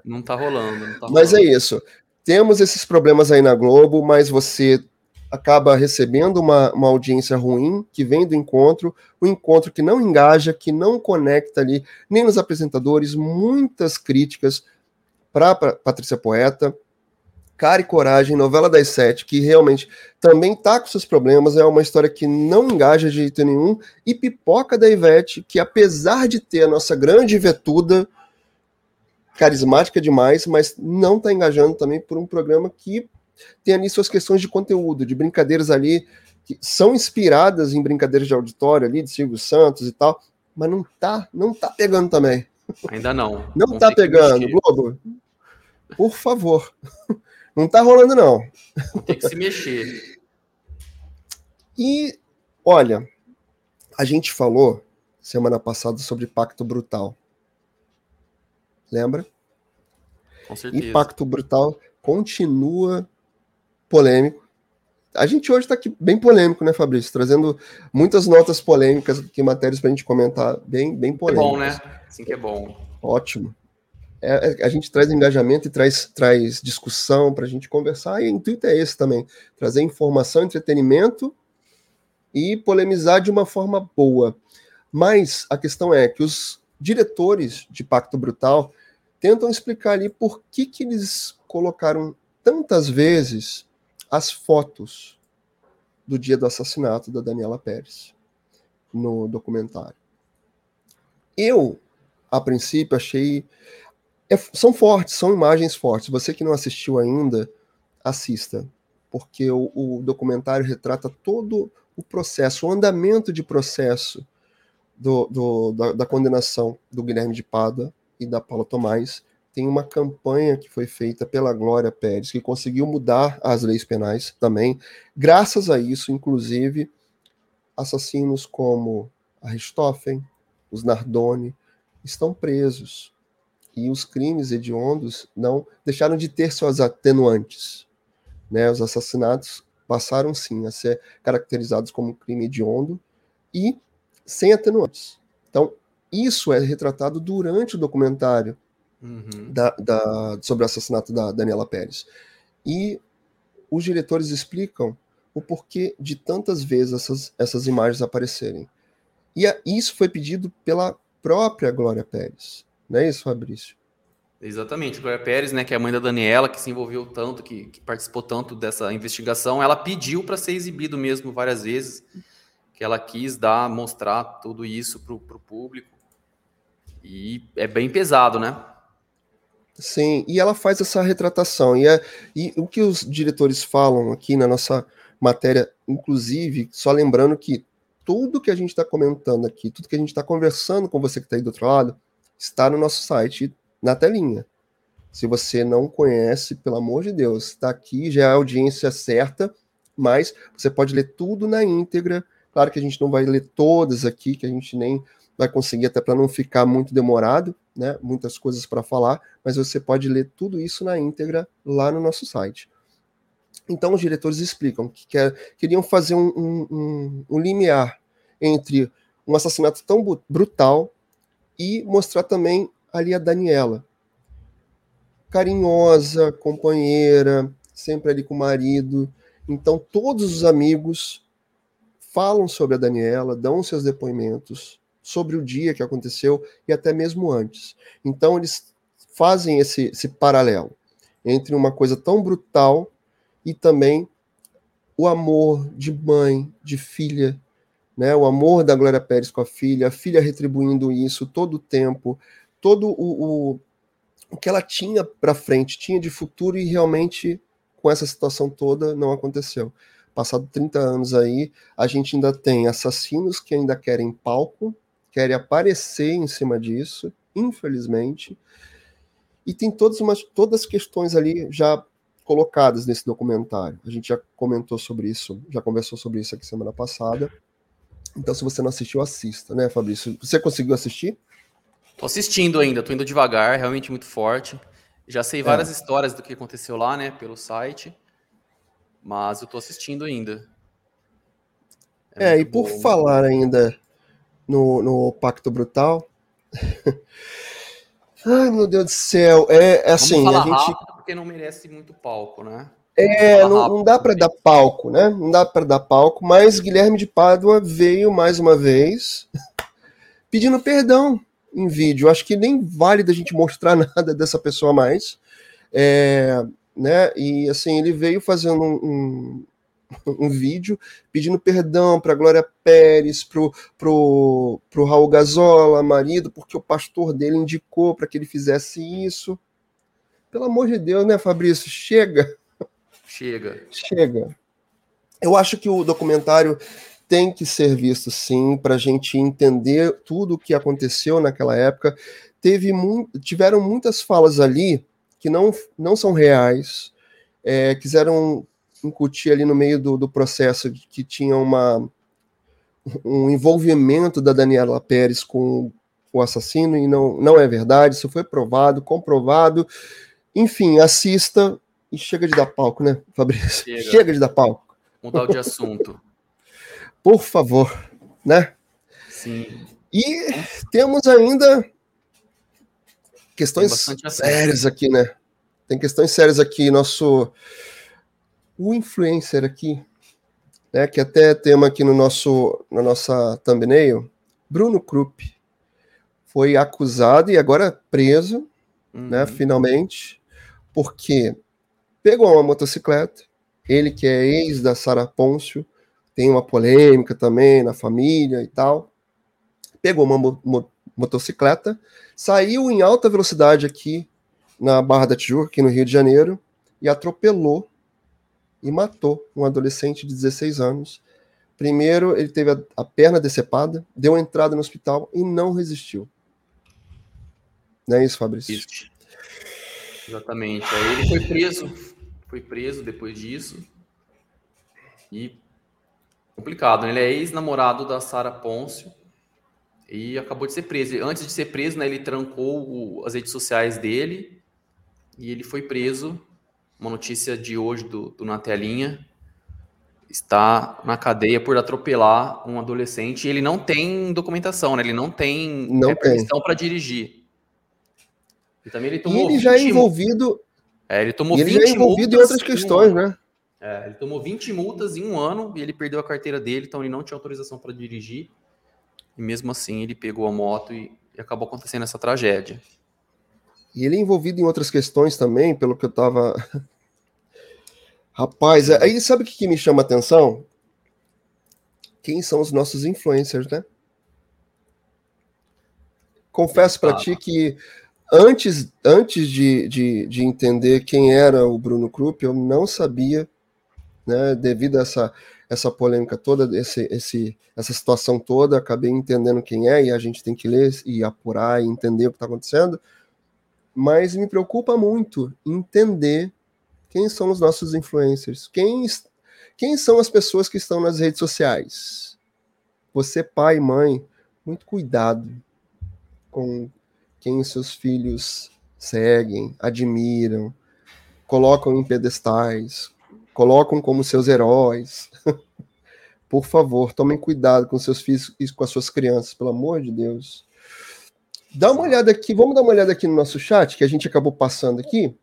não tá rolando. Não tá mas é isso. Temos esses problemas aí na Globo, mas você acaba recebendo uma, uma audiência ruim, que vem do encontro, o um encontro que não engaja, que não conecta ali, nem nos apresentadores, muitas críticas para Patrícia Poeta, Cara e Coragem, novela das sete, que realmente também tá com seus problemas, é uma história que não engaja de jeito nenhum, e Pipoca da Ivete, que apesar de ter a nossa grande vetuda, carismática demais, mas não tá engajando também por um programa que tem ali suas questões de conteúdo, de brincadeiras ali que são inspiradas em brincadeiras de auditório ali, de Silvio Santos e tal, mas não tá, não tá pegando também. Ainda não. Não tá pegando, Globo. Por favor. Não tá rolando, não. Tem que se mexer. E, olha, a gente falou semana passada sobre Pacto Brutal. Lembra? Com certeza. E Pacto Brutal continua polêmico. A gente hoje está aqui bem polêmico, né, Fabrício? Trazendo muitas notas polêmicas aqui, matérias para a gente comentar, bem, bem polêmicas. É bom, né? Assim que é bom. Ótimo. É, é, a gente traz engajamento e traz, traz discussão para a gente conversar, e o intuito é esse também: trazer informação, entretenimento e polemizar de uma forma boa. Mas a questão é que os diretores de Pacto Brutal tentam explicar ali por que, que eles colocaram tantas vezes as fotos do dia do assassinato da Daniela Pérez no documentário. Eu, a princípio, achei. É, são fortes, são imagens fortes. Você que não assistiu ainda, assista, porque o, o documentário retrata todo o processo, o andamento de processo do, do, da, da, condenação do Guilherme de Pada e da Paula Tomás tem uma campanha que foi feita pela Glória Pérez, que conseguiu mudar as leis penais também. Graças a isso, inclusive, assassinos como a Richthofen, os Nardoni, estão presos. E os crimes hediondos não deixaram de ter suas atenuantes. Né? Os assassinatos passaram sim a ser caracterizados como crime hediondo e sem atenuantes. Então, isso é retratado durante o documentário uhum. da, da, sobre o assassinato da Daniela Pérez. E os diretores explicam o porquê de tantas vezes essas, essas imagens aparecerem. E a, isso foi pedido pela própria Glória Pérez. Não é isso, Fabrício? Exatamente, Glória Pérez, né, que é a mãe da Daniela, que se envolveu tanto, que, que participou tanto dessa investigação, ela pediu para ser exibido mesmo várias vezes, que ela quis dar, mostrar tudo isso para o público. E é bem pesado, né? Sim, e ela faz essa retratação. E, é, e o que os diretores falam aqui na nossa matéria, inclusive, só lembrando que tudo que a gente está comentando aqui, tudo que a gente está conversando com você que está aí do outro lado, está no nosso site, na telinha. Se você não conhece, pelo amor de Deus, está aqui, já é a audiência certa, mas você pode ler tudo na íntegra. Claro que a gente não vai ler todas aqui, que a gente nem vai conseguir, até para não ficar muito demorado, né? Muitas coisas para falar, mas você pode ler tudo isso na íntegra lá no nosso site. Então os diretores explicam que quer, queriam fazer um, um, um, um limiar entre um assassinato tão brutal e mostrar também ali a Daniela. Carinhosa, companheira, sempre ali com o marido. Então todos os amigos falam sobre a Daniela, dão seus depoimentos sobre o dia que aconteceu e até mesmo antes. Então eles fazem esse, esse paralelo entre uma coisa tão brutal e também o amor de mãe, de filha, né? O amor da Glória Pérez com a filha, a filha retribuindo isso todo o tempo, todo o, o, o que ela tinha para frente, tinha de futuro e realmente com essa situação toda não aconteceu. Passado 30 anos aí, a gente ainda tem assassinos que ainda querem palco, querem aparecer em cima disso, infelizmente. E tem todas, umas, todas as questões ali já colocadas nesse documentário. A gente já comentou sobre isso, já conversou sobre isso aqui semana passada. Então, se você não assistiu, assista, né, Fabrício? Você conseguiu assistir? Tô assistindo ainda, tô indo devagar, realmente muito forte. Já sei várias é. histórias do que aconteceu lá, né, pelo site, mas eu tô assistindo ainda. É, é e por falar ainda no, no Pacto Brutal. Ai, meu Deus do céu. É, é assim, Vamos falar a gente. Porque não merece muito palco, né? É, não, não, dá para dar palco, né? Não dá para dar palco, mas Guilherme de Pádua veio mais uma vez pedindo perdão em vídeo. Acho que nem vale da gente mostrar nada dessa pessoa mais. É, né? E assim, ele veio fazendo um, um, um vídeo pedindo perdão para Glória Pérez, pro, pro, pro Raul Gazola, marido, porque o pastor dele indicou para que ele fizesse isso. Pelo amor de Deus, né, Fabrício? Chega. Chega. Chega. Eu acho que o documentário tem que ser visto sim para a gente entender tudo o que aconteceu naquela época. Teve tiveram muitas falas ali que não, não são reais. É, quiseram incutir ali no meio do, do processo que tinha uma, um envolvimento da Daniela Pérez com o assassino, e não, não é verdade, isso foi provado, comprovado. Enfim, assista e chega de dar palco, né, Fabrício? Chega, chega de dar palco. Mudar de assunto. Por favor, né? Sim. E temos ainda questões sérias aqui, né? Tem questões sérias aqui. Nosso o influencer aqui, né, que até é tema aqui no nosso, na nossa thumbnail, Bruno Krupp, foi acusado e agora preso, uhum. né, finalmente, porque pegou uma motocicleta, ele que é ex da Sara Pôncio, tem uma polêmica também na família e tal, pegou uma mo mo motocicleta, saiu em alta velocidade aqui na Barra da Tijuca, aqui no Rio de Janeiro, e atropelou e matou um adolescente de 16 anos. Primeiro, ele teve a, a perna decepada, deu entrada no hospital e não resistiu. Não é isso, Fabrício? Isso. Exatamente. Aí ele foi preso, foi preso depois disso. E complicado, né? Ele é ex-namorado da Sara Pôncio e acabou de ser preso. Antes de ser preso, né, ele trancou o, as redes sociais dele e ele foi preso uma notícia de hoje do, do Na Telinha. está na cadeia por atropelar um adolescente. E ele não tem documentação, né? Ele não tem não é, permissão para dirigir. E também ele tomou. E ele já é envolvido. É, ele tomou e ele já é envolvido em outras questões, um né? É, ele tomou 20 multas em um ano e ele perdeu a carteira dele, então ele não tinha autorização para dirigir. E mesmo assim ele pegou a moto e, e acabou acontecendo essa tragédia. E ele é envolvido em outras questões também, pelo que eu tava. Rapaz, aí sabe o que, me chama a atenção? Quem são os nossos influencers, né? Confesso para ti que antes, antes de, de, de, entender quem era o Bruno Krupp, eu não sabia, né, devido a essa, essa polêmica toda, esse, esse, essa situação toda, acabei entendendo quem é, e a gente tem que ler e apurar e entender o que está acontecendo, mas me preocupa muito entender quem são os nossos influencers, quem, quem são as pessoas que estão nas redes sociais. Você, pai, mãe, muito cuidado com quem seus filhos seguem, admiram, colocam em pedestais, colocam como seus heróis. Por favor, tomem cuidado com seus filhos e com as suas crianças, pelo amor de Deus. Dá uma olhada aqui, vamos dar uma olhada aqui no nosso chat, que a gente acabou passando aqui.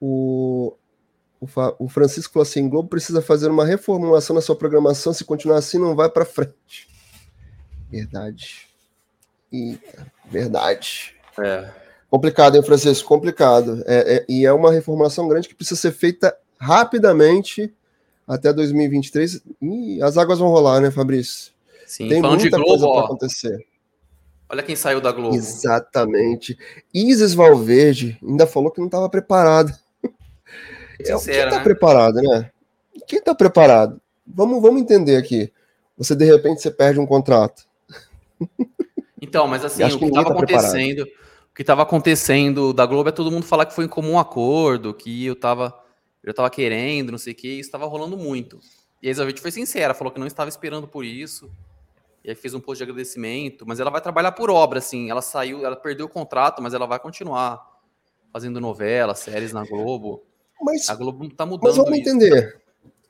O, o, o Francisco falou assim: Globo precisa fazer uma reformulação na sua programação, se continuar assim, não vai para frente. Verdade. Eita, verdade. É. Complicado, hein, Francisco? Complicado. É, é, e é uma reformulação grande que precisa ser feita rapidamente até 2023. E as águas vão rolar, né, Fabrício? Sim, Tem muita de Globo, coisa para acontecer. Olha quem saiu da Globo. Exatamente. Isis Valverde ainda falou que não estava preparado. É, Sincera, quem está né? preparado, né? Quem está preparado? Vamos, vamos entender aqui. Você, de repente, você perde um contrato. Então, mas assim, o que estava tá acontecendo, o que estava acontecendo da Globo é todo mundo falar que foi em comum acordo, que eu estava eu tava querendo, não sei o que, isso estava rolando muito. E a Elizabeth foi sincera, falou que não estava esperando por isso. E aí fez um post de agradecimento, mas ela vai trabalhar por obra, assim. Ela saiu, ela perdeu o contrato, mas ela vai continuar fazendo novela, séries na Globo. Mas a Globo está mudando. Mas vamos isso. entender.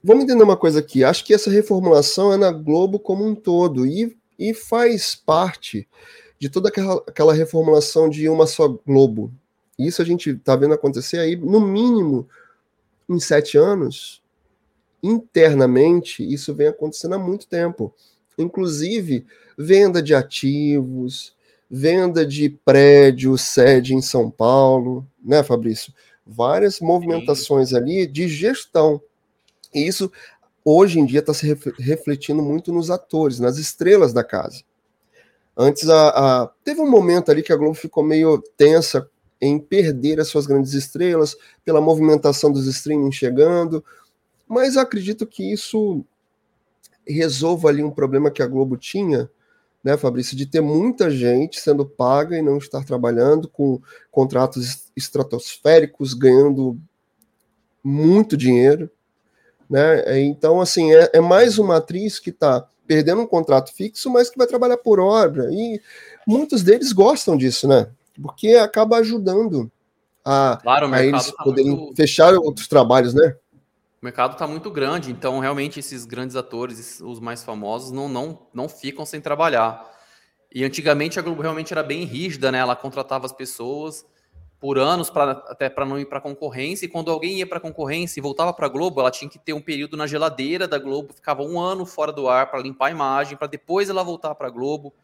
Vamos entender uma coisa aqui. Acho que essa reformulação é na Globo como um todo. E e faz parte de toda aquela, aquela reformulação de uma só Globo. Isso a gente está vendo acontecer aí, no mínimo, em sete anos. Internamente, isso vem acontecendo há muito tempo. Inclusive, venda de ativos, venda de prédio, sede em São Paulo, né, Fabrício? Várias movimentações ali de gestão. E isso hoje em dia está se refletindo muito nos atores, nas estrelas da casa. Antes, a, a, teve um momento ali que a Globo ficou meio tensa em perder as suas grandes estrelas, pela movimentação dos streaming chegando, mas acredito que isso resolva ali um problema que a Globo tinha, né, Fabrício, de ter muita gente sendo paga e não estar trabalhando com contratos estratosféricos, ganhando muito dinheiro. Né? É, então, assim, é, é mais uma atriz que está perdendo um contrato fixo, mas que vai trabalhar por obra. E muitos deles gostam disso, né? Porque acaba ajudando a, claro, a eles tá poderem muito... fechar outros trabalhos, né? O mercado está muito grande, então realmente esses grandes atores, os mais famosos, não, não, não ficam sem trabalhar. E antigamente a Globo realmente era bem rígida, né? Ela contratava as pessoas por anos para até para não ir para concorrência. E quando alguém ia para concorrência e voltava para a Globo, ela tinha que ter um período na geladeira da Globo, ficava um ano fora do ar para limpar a imagem, para depois ela voltar para a Globo.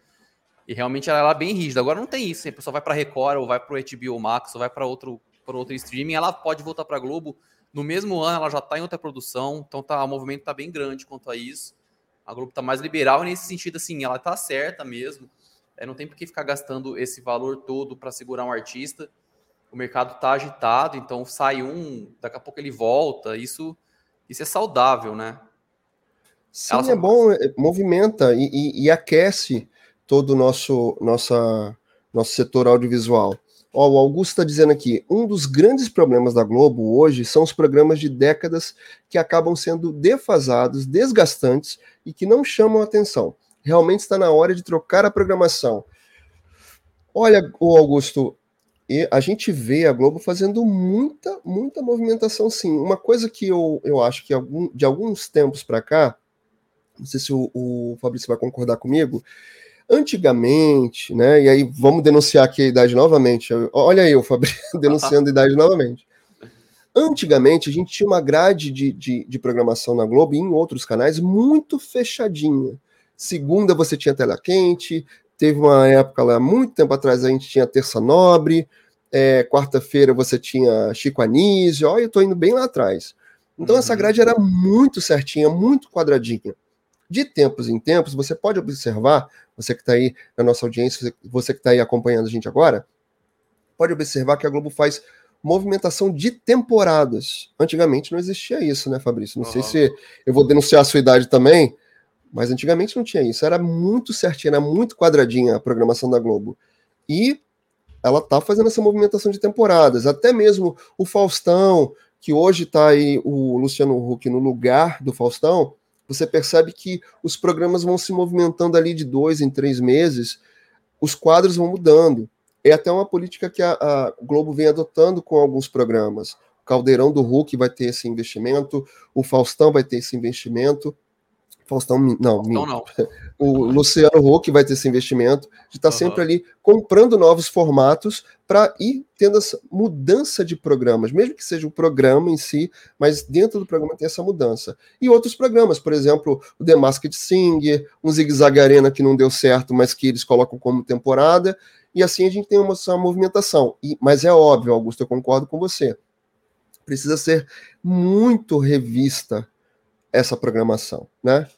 E realmente ela era bem rígida. Agora não tem isso. A pessoa vai para Record ou vai para o HBO Max ou vai para outro para outro streaming, ela pode voltar para a Globo. No mesmo ano ela já está em outra produção, então tá, o movimento está bem grande quanto a isso. A Globo está mais liberal e nesse sentido assim, ela está certa mesmo. É, não tem por que ficar gastando esse valor todo para segurar um artista o mercado está agitado, então sai um, daqui a pouco ele volta. Isso, isso é saudável, né? Sim, Ela... é bom, é, movimenta e, e, e, aquece todo o nosso, nossa, nosso setor audiovisual. Ó, o Augusto está dizendo aqui: um dos grandes problemas da Globo hoje são os programas de décadas que acabam sendo defasados, desgastantes e que não chamam atenção. Realmente está na hora de trocar a programação. Olha, o Augusto, e a gente vê a Globo fazendo muita, muita movimentação, sim. Uma coisa que eu, eu acho que algum, de alguns tempos para cá, não sei se o, o Fabrício vai concordar comigo, antigamente, né? E aí vamos denunciar aqui a idade novamente. Olha eu, Fabrício, denunciando a idade novamente. Antigamente, a gente tinha uma grade de, de, de, programação na Globo e em outros canais muito fechadinha. Segunda você tinha tela quente, teve uma época lá, muito tempo atrás, a gente tinha Terça Nobre, é, quarta-feira você tinha Chico Anísio, olha, eu tô indo bem lá atrás. Então uhum. essa grade era muito certinha, muito quadradinha. De tempos em tempos, você pode observar, você que está aí na nossa audiência, você que está aí acompanhando a gente agora, pode observar que a Globo faz movimentação de temporadas. Antigamente não existia isso, né, Fabrício? Não uhum. sei se eu vou denunciar a sua idade também, mas antigamente não tinha isso. Era muito certinha, era muito quadradinha a programação da Globo. E ela tá fazendo essa movimentação de temporadas. Até mesmo o Faustão, que hoje está aí o Luciano Huck no lugar do Faustão, você percebe que os programas vão se movimentando ali de dois em três meses, os quadros vão mudando. É até uma política que a, a Globo vem adotando com alguns programas. O Caldeirão do Hulk vai ter esse investimento, o Faustão vai ter esse investimento. Faustão, não, Faustão não. o Luciano Huck vai ter esse investimento de estar tá uhum. sempre ali comprando novos formatos para ir tendo essa mudança de programas, mesmo que seja o programa em si, mas dentro do programa tem essa mudança. E outros programas, por exemplo, o The Masked Singer, um Zig Zag Arena que não deu certo, mas que eles colocam como temporada, e assim a gente tem uma, uma movimentação. E, mas é óbvio, Augusto, eu concordo com você. Precisa ser muito revista essa programação, né?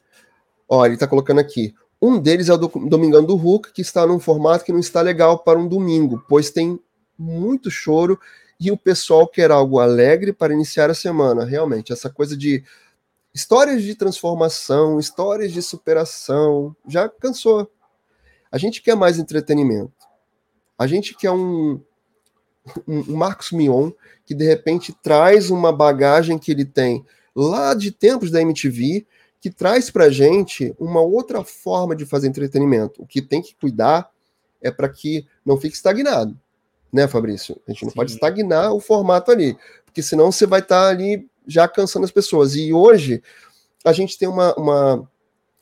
Ó, ele está colocando aqui. Um deles é o do Domingão do Hulk, que está num formato que não está legal para um domingo, pois tem muito choro e o pessoal quer algo alegre para iniciar a semana. Realmente, essa coisa de histórias de transformação, histórias de superação, já cansou. A gente quer mais entretenimento. A gente quer um, um, um Marcos Mion que de repente traz uma bagagem que ele tem lá de tempos da MTV que traz para a gente uma outra forma de fazer entretenimento. O que tem que cuidar é para que não fique estagnado, né, Fabrício? A gente não Sim. pode estagnar o formato ali, porque senão você vai estar tá ali já cansando as pessoas. E hoje a gente tem uma, uma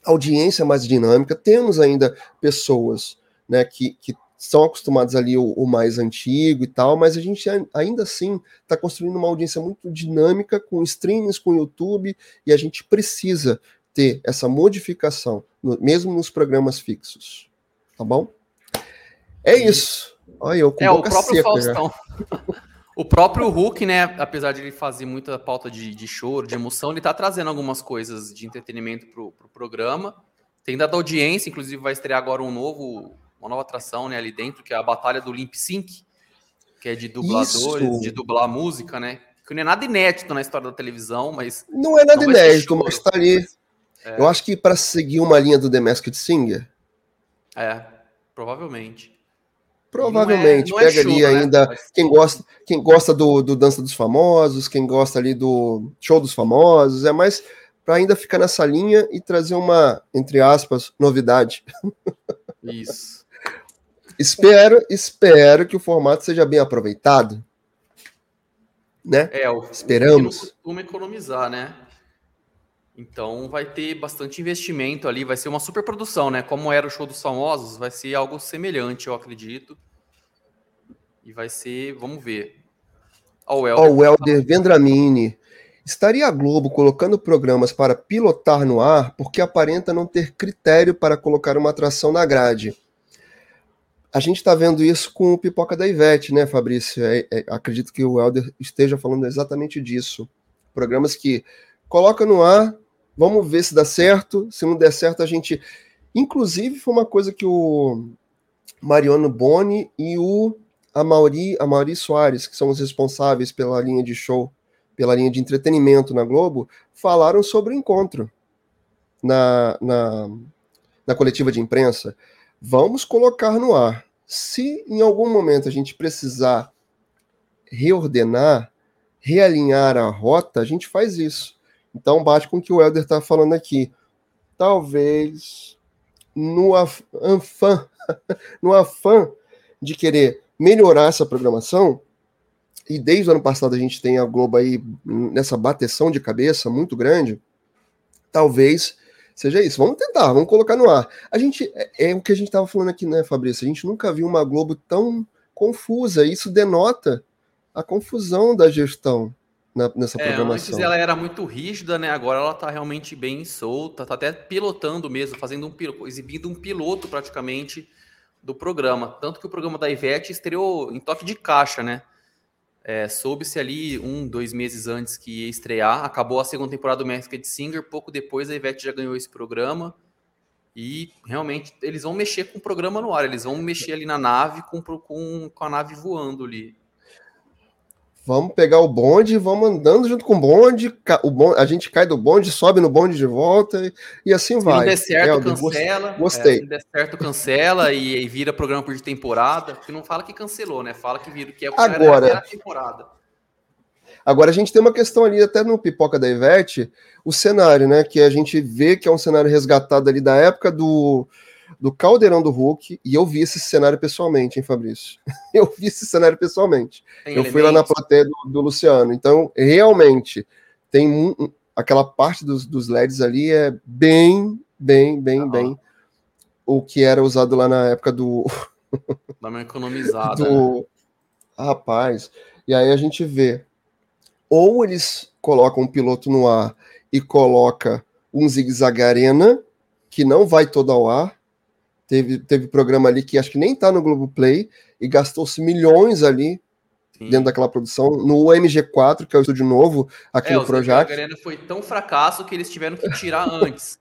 audiência mais dinâmica, temos ainda pessoas né, que, que são acostumados ali o, o, mais antigo e tal, mas a gente ainda assim está construindo uma audiência muito dinâmica com streams, com YouTube, e a gente precisa ter essa modificação, no, mesmo nos programas fixos. Tá bom? É isso. Olha, eu com é, o próprio Faustão. o próprio Hulk, né, apesar de ele fazer muita pauta de, de choro, de emoção, ele está trazendo algumas coisas de entretenimento pro, pro programa. Tem dado audiência, inclusive vai estrear agora um novo uma nova atração né, ali dentro, que é a Batalha do Limp Sync, que é de dubladores, Isso. de dublar música, né? Que não é nada inédito na história da televisão, mas. Não é nada não inédito, mas está ali. É. Eu acho que para seguir uma linha do The Masked Singer. É, provavelmente. Provavelmente. Não é, não é Pega ali né? ainda. Mas... Quem gosta, quem gosta do, do Dança dos Famosos, quem gosta ali do Show dos Famosos, é mais para ainda ficar nessa linha e trazer uma, entre aspas, novidade. Isso. Espero, espero que o formato seja bem aproveitado. Né? É, o, Esperamos. Costuma economizar, né? Então vai ter bastante investimento ali, vai ser uma super produção, né? Como era o show dos famosos, vai ser algo semelhante, eu acredito. E vai ser, vamos ver. Ó, o Helder, oh, Helder Vendramini. Estaria a Globo colocando programas para pilotar no ar porque aparenta não ter critério para colocar uma atração na grade a gente está vendo isso com o Pipoca da Ivete, né, Fabrício? É, é, acredito que o Helder esteja falando exatamente disso. Programas que coloca no ar, vamos ver se dá certo. Se não der certo, a gente. Inclusive, foi uma coisa que o Mariano Boni e o Amauri, Amauri Soares, que são os responsáveis pela linha de show, pela linha de entretenimento na Globo, falaram sobre o encontro na, na, na coletiva de imprensa. Vamos colocar no ar se em algum momento a gente precisar reordenar, realinhar a rota, a gente faz isso. Então bate com o que o Helder está falando aqui. Talvez no afã, no afã de querer melhorar essa programação, e desde o ano passado a gente tem a Globo aí nessa bateção de cabeça muito grande, talvez seja isso. Vamos tentar, vamos colocar no ar. A gente é, é o que a gente estava falando aqui, né, Fabrício? A gente nunca viu uma Globo tão confusa. Isso denota a confusão da gestão na, nessa é, programação. Antes ela era muito rígida, né? Agora ela está realmente bem solta, está até pilotando mesmo, fazendo um exibindo um piloto praticamente do programa. Tanto que o programa da Ivete estreou em toque de caixa, né? É, Soube-se ali um, dois meses antes que ia estrear. Acabou a segunda temporada do Masked Singer. Pouco depois a Ivete já ganhou esse programa. E realmente eles vão mexer com o programa no ar. Eles vão mexer ali na nave com, com, com a nave voando ali. Vamos pegar o bonde, vamos andando junto com o bonde, o bonde, a gente cai do bonde, sobe no bonde de volta e, assim se vai. Se não der certo, cancela. Gostei. É, se der certo, cancela e, e, vira programa por temporada. Porque não fala que cancelou, né? Fala que vira que é o Agora, era temporada. Agora a gente tem uma questão ali, até no Pipoca da Ivete, o cenário, né? Que a gente vê que é um cenário resgatado ali da época do do Caldeirão do Hulk e eu vi esse cenário pessoalmente, hein, Fabrício? Eu vi esse cenário pessoalmente. Tem eu elementos. fui lá na plateia do, do, Luciano. Então, realmente, tem um, aquela parte dos, dos LEDs ali é bem, bem, bem, ah, bem o que era usado lá na época do. Dá uma economizada. Do... Né? Rapaz. E aí a gente vê. Ou eles colocam um piloto no ar e coloca um zigue-zague arena, que não vai todo ao ar, Teve, teve programa ali que acho que nem tá no Globoplay e gastou-se milhões ali Sim. dentro daquela produção. No MG4, que é o estúdio novo aqui é, no Projac. A foi tão fracasso que eles tiveram que tirar antes.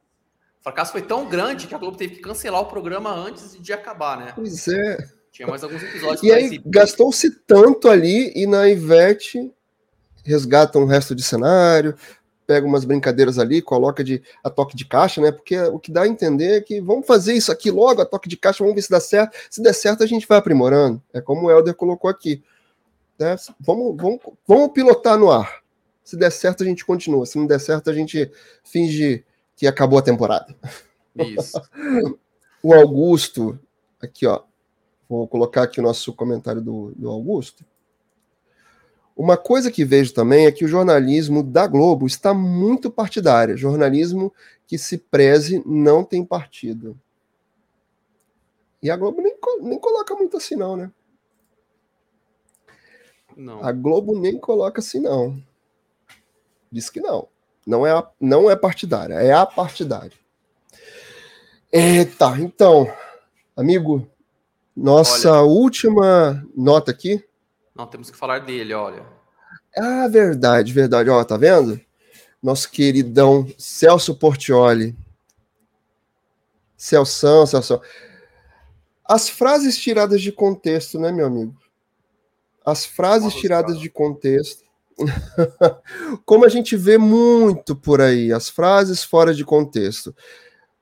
O fracasso foi tão grande que a Globo teve que cancelar o programa antes de acabar, né? Pois é. Tinha mais alguns episódios. E aí gastou-se tanto ali e na Ivete resgatam o resto de cenário, pega umas brincadeiras ali, coloca de a toque de caixa, né? Porque o que dá a entender é que vamos fazer isso aqui logo, a toque de caixa, vamos ver se dá certo. Se der certo, a gente vai aprimorando. É como o Helder colocou aqui. Né? Vamos, vamos, vamos pilotar no ar. Se der certo, a gente continua. Se não der certo, a gente finge que acabou a temporada. Isso. o Augusto, aqui, ó. Vou colocar aqui o nosso comentário do, do Augusto. Uma coisa que vejo também é que o jornalismo da Globo está muito partidário. Jornalismo que se preze não tem partido. E a Globo nem, nem coloca muito assim, não, né? Não. A Globo nem coloca assim, não. Diz que não. Não é, a, não é partidária, é a partidária. Eita, então, amigo, nossa Olha. última nota aqui não, temos que falar dele, olha. Ah, verdade, verdade. Ó, tá vendo? Nosso queridão Celso Portioli. Celção, Celso. As frases tiradas de contexto, né, meu amigo? As frases tiradas de contexto. Como a gente vê muito por aí, as frases fora de contexto.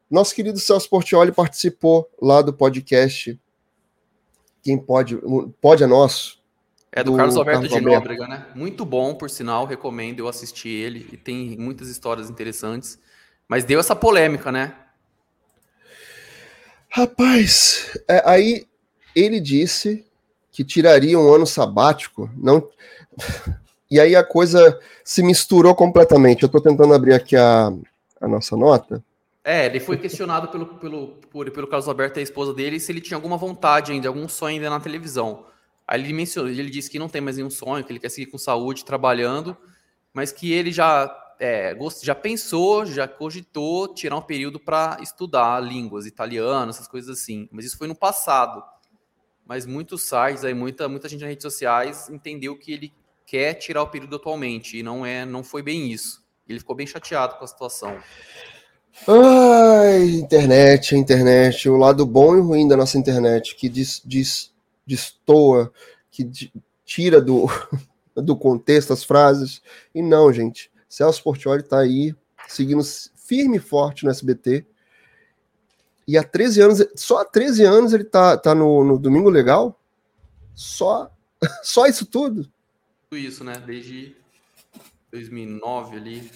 Nosso querido Celso Portioli participou lá do podcast Quem Pode, pode é nosso, é do, do Carlos Alberto Carlos de Nóbrega, né? Muito bom, por sinal, recomendo, eu assisti ele e tem muitas histórias interessantes. Mas deu essa polêmica, né? Rapaz, é, aí ele disse que tiraria um ano sabático, não. E aí a coisa se misturou completamente. Eu estou tentando abrir aqui a, a nossa nota. É, ele foi questionado pelo, pelo, por, pelo Carlos Alberto e a esposa dele se ele tinha alguma vontade ainda, algum sonho ainda na televisão. Aí ele mencionou, ele disse que não tem mais nenhum sonho, que ele quer seguir com saúde, trabalhando, mas que ele já é, já pensou, já cogitou tirar um período para estudar línguas, italiano, essas coisas assim. Mas isso foi no passado. Mas muitos sites, aí, muita, muita gente nas redes sociais entendeu que ele quer tirar o período atualmente, e não é, não foi bem isso. Ele ficou bem chateado com a situação. Ai, internet, internet, o lado bom e ruim da nossa internet, que diz, diz destoa, que tira do, do contexto as frases. E não, gente. Celso Portioli está aí, seguindo firme e forte no SBT. E há 13 anos, só há 13 anos ele tá, tá no, no Domingo Legal? Só, só isso tudo? Tudo isso, né? Desde 2009 ali.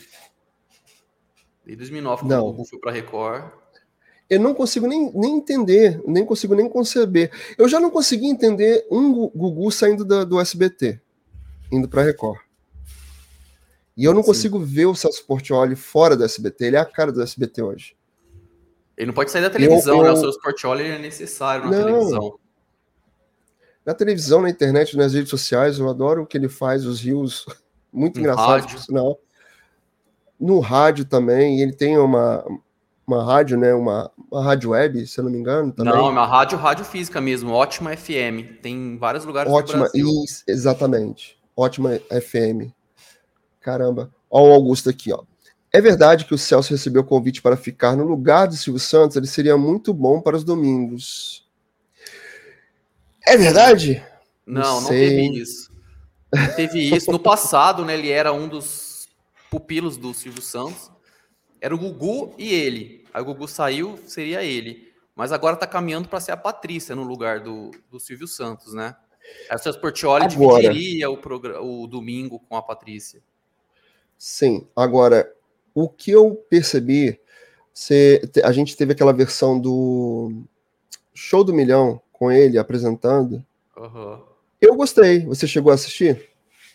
Desde 2009, quando Não. o foi para Record. Eu não consigo nem, nem entender, nem consigo nem conceber. Eu já não consegui entender um Gugu saindo da, do SBT, indo para Record. E eu não Sim. consigo ver o Celso Portioli fora do SBT. Ele é a cara do SBT hoje. Ele não pode sair da televisão, eu, eu... né? O Celso Portioli é necessário na não. televisão. Na televisão, na internet, nas redes sociais, eu adoro o que ele faz, os rios muito engraçados, por sinal. No rádio também, ele tem uma, uma rádio, né? Uma, uma rádio web, se eu não me engano. Também. Não, é uma rádio, rádio física mesmo, ótima FM. Tem vários lugares ótima, Isso, exatamente. Ótima FM. Caramba. Ó, o Augusto aqui, ó. É verdade que o Celso recebeu o convite para ficar no lugar de Silvio Santos? Ele seria muito bom para os domingos. É verdade? Não, não, não teve isso. Não teve isso. No passado, né, ele era um dos pupilos do Silvio Santos. Era o Gugu e ele. Aí o Gugu saiu, seria ele. Mas agora está caminhando para ser a Patrícia no lugar do, do Silvio Santos, né? O Celso Portioli agora. dividiria o, o domingo com a Patrícia. Sim, agora, o que eu percebi, a gente teve aquela versão do Show do Milhão com ele apresentando. Uhum. Eu gostei. Você chegou a assistir?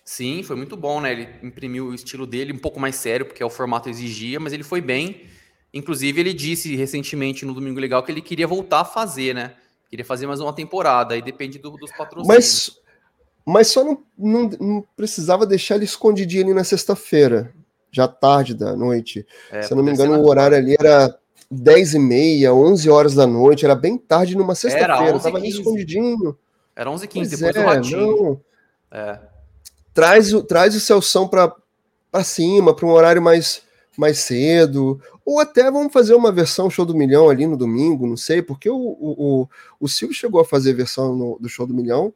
Sim, foi muito bom, né? Ele imprimiu o estilo dele um pouco mais sério, porque é o formato exigia, mas ele foi bem. Inclusive, ele disse recentemente no Domingo Legal que ele queria voltar a fazer, né? Queria fazer mais uma temporada, aí depende do, dos patrocínios. Mas mas só não, não, não precisava deixar ele escondidinho ali na sexta-feira, já tarde da noite. É, Se eu não me engano, o horário ali era 10 e meia, 11 horas da noite, era bem tarde numa sexta-feira, tava ali escondidinho. Era 11 h 15 depois é, do ratinho. É. Traz, o, traz o Celção para cima, para um horário mais, mais cedo, ou até vamos fazer uma versão show do milhão ali no domingo, não sei, porque o, o, o, o Silvio chegou a fazer versão no, do show do milhão,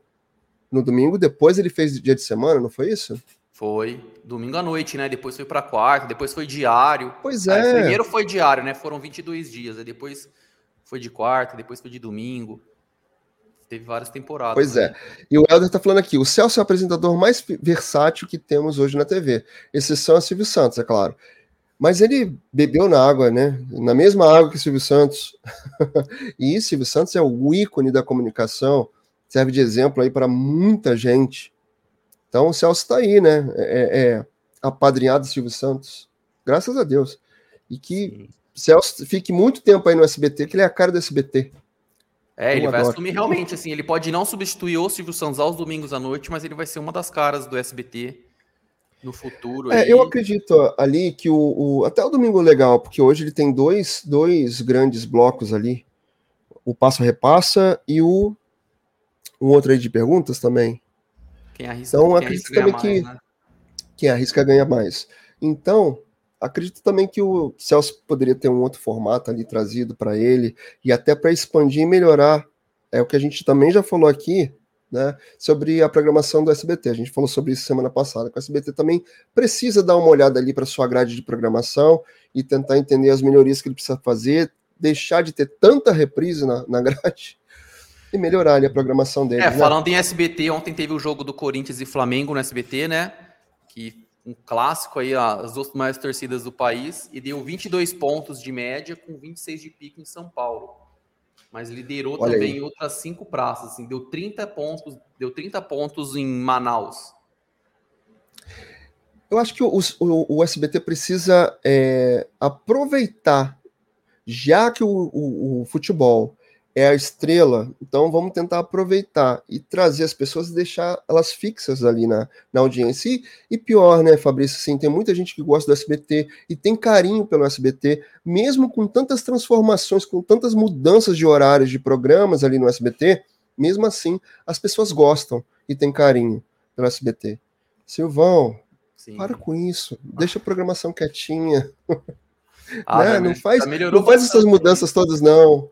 no domingo, depois ele fez dia de semana, não foi isso? Foi. Domingo à noite, né? Depois foi para quarta, depois foi diário. Pois é. Aí, primeiro foi diário, né? Foram 22 dias. Aí depois foi de quarta, depois foi de domingo. Teve várias temporadas. Pois né? é. E o Helder tá falando aqui: o Celso é o apresentador mais versátil que temos hoje na TV. Exceção a Silvio Santos, é claro. Mas ele bebeu na água, né? Na mesma água que Silvio Santos. e Silvio Santos é o ícone da comunicação serve de exemplo aí para muita gente. Então o Celso está aí, né? É, é apadrinhado Silvio Santos. Graças a Deus. E que Celso fique muito tempo aí no SBT, que ele é a cara do SBT. É, Eu ele vai assumir realmente, assim, ele pode não substituir o Silvio Santos aos domingos à noite, mas ele vai ser uma das caras do SBT no futuro. É, eu acredito ali que o, o, até o domingo é legal, porque hoje ele tem dois, dois grandes blocos ali, o Passa Repassa e o um outro aí de perguntas também. Quem arrisca, então, quem acredito também mais, que né? quem arrisca ganha mais. Então, acredito também que o Celso poderia ter um outro formato ali trazido para ele e até para expandir e melhorar. É o que a gente também já falou aqui, né, sobre a programação do SBT. A gente falou sobre isso semana passada. O SBT também precisa dar uma olhada ali para sua grade de programação e tentar entender as melhorias que ele precisa fazer, deixar de ter tanta reprise na, na grade e melhorar ali a programação dele. É, né? falando em SBT, ontem teve o jogo do Corinthians e Flamengo no SBT, né? Que um clássico aí, as duas maiores torcidas do país, e deu 22 pontos de média com 26 de pico em São Paulo. Mas liderou Olha também aí. outras cinco praças, assim, deu 30 pontos, deu 30 pontos em Manaus. Eu acho que o, o, o SBT precisa é, aproveitar, já que o, o, o futebol é a estrela, então vamos tentar aproveitar e trazer as pessoas e deixar elas fixas ali na, na audiência. E, e pior, né, Fabrício, assim, tem muita gente que gosta do SBT e tem carinho pelo SBT, mesmo com tantas transformações, com tantas mudanças de horários de programas ali no SBT, mesmo assim, as pessoas gostam e têm carinho pelo SBT. Silvão, Sim. para com isso, deixa a programação quietinha. Ah, né? Não faz, não faz essas mudanças todas, não.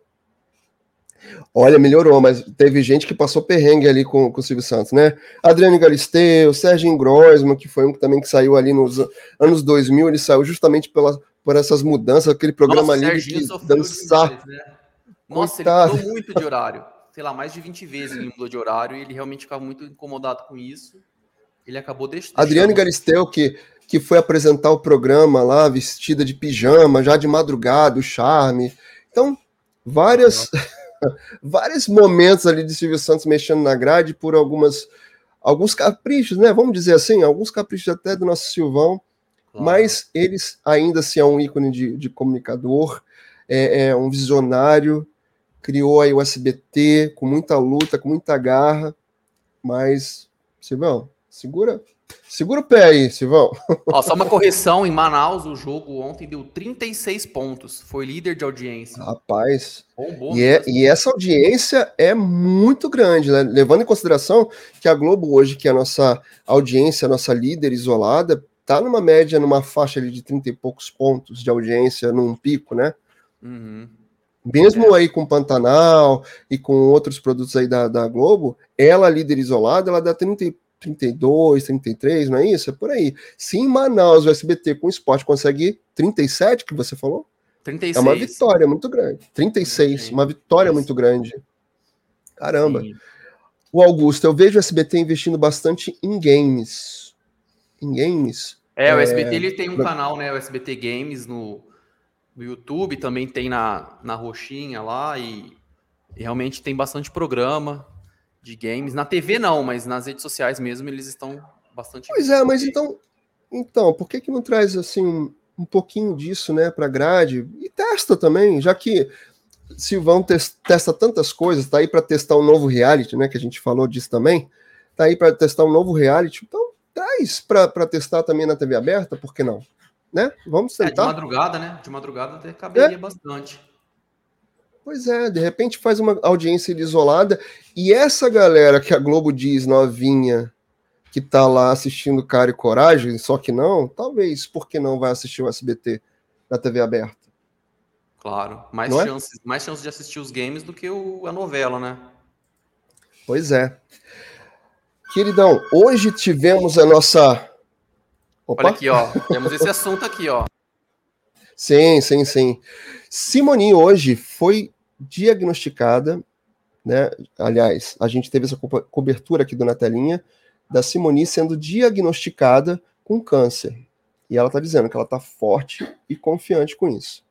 Olha, melhorou, mas teve gente que passou perrengue ali com, com o Silvio Santos, né? Adriano Galisteu, Sérgio Grosman, que foi um também que saiu ali nos anos 2000, ele saiu justamente pela, por essas mudanças, aquele programa Nossa, ali de dançar. Demais, né? Nossa, Coitado. ele mudou muito de horário. Sei lá, mais de 20 vezes ele mudou de horário e ele realmente ficava muito incomodado com isso. Ele acabou deixando. Adriano Galisteu, que, que foi apresentar o programa lá, vestida de pijama, já de madrugada, o charme. Então, várias, vários momentos ali de Silvio Santos mexendo na grade por algumas alguns caprichos, né? Vamos dizer assim, alguns caprichos até do nosso Silvão, claro. mas eles ainda assim é um ícone de, de comunicador, é, é, um visionário, criou aí o SBT com muita luta, com muita garra, mas Silvão, segura Segura o pé aí, Silvão. Ó, só uma correção, em Manaus o jogo ontem deu 36 pontos, foi líder de audiência. Rapaz, e, é, e, essa audiência é muito grande, né? Levando em consideração que a Globo hoje, que é a nossa audiência, a nossa líder isolada, tá numa média, numa faixa ali de 30 e poucos pontos de audiência num pico, né? Uhum. Mesmo é. aí com Pantanal e com outros produtos aí da, da Globo, ela líder isolada, ela dá 30 e 32, 33, não é isso? É por aí. Se em Manaus o SBT com esporte consegue 37, que você falou? 36. É uma vitória muito grande. 36, Sim. uma vitória muito grande. Caramba. Sim. O Augusto, eu vejo o SBT investindo bastante em games. Em games. É, o SBT ele tem um canal, né? O SBT Games no, no YouTube, também tem na, na roxinha lá e, e realmente tem bastante programa de games. Na TV não, mas nas redes sociais mesmo eles estão bastante. Pois é, mas então, então, por que que não traz assim um pouquinho disso, né, para grade e testa também, já que Silvão testa tantas coisas, tá aí para testar um novo reality, né, que a gente falou disso também, tá aí para testar um novo reality, então traz para testar também na TV aberta, por que não? Né? Vamos tentar. É, de madrugada, né? De madrugada até caberia é. bastante. Pois é, de repente faz uma audiência isolada e essa galera que a Globo diz novinha, que tá lá assistindo Cara e Coragem, só que não, talvez, porque não vai assistir o SBT na TV aberta? Claro, mais não é? chances, é? mais chances de assistir os games do que o, a novela, né? Pois é. Queridão, hoje tivemos a nossa. Opa. Olha aqui, ó. Temos esse assunto aqui, ó. Sim, sim, sim. Simoni hoje foi diagnosticada, né? Aliás, a gente teve essa co cobertura aqui do Na Telinha, da Simoni sendo diagnosticada com câncer. E ela está dizendo que ela está forte e confiante com isso.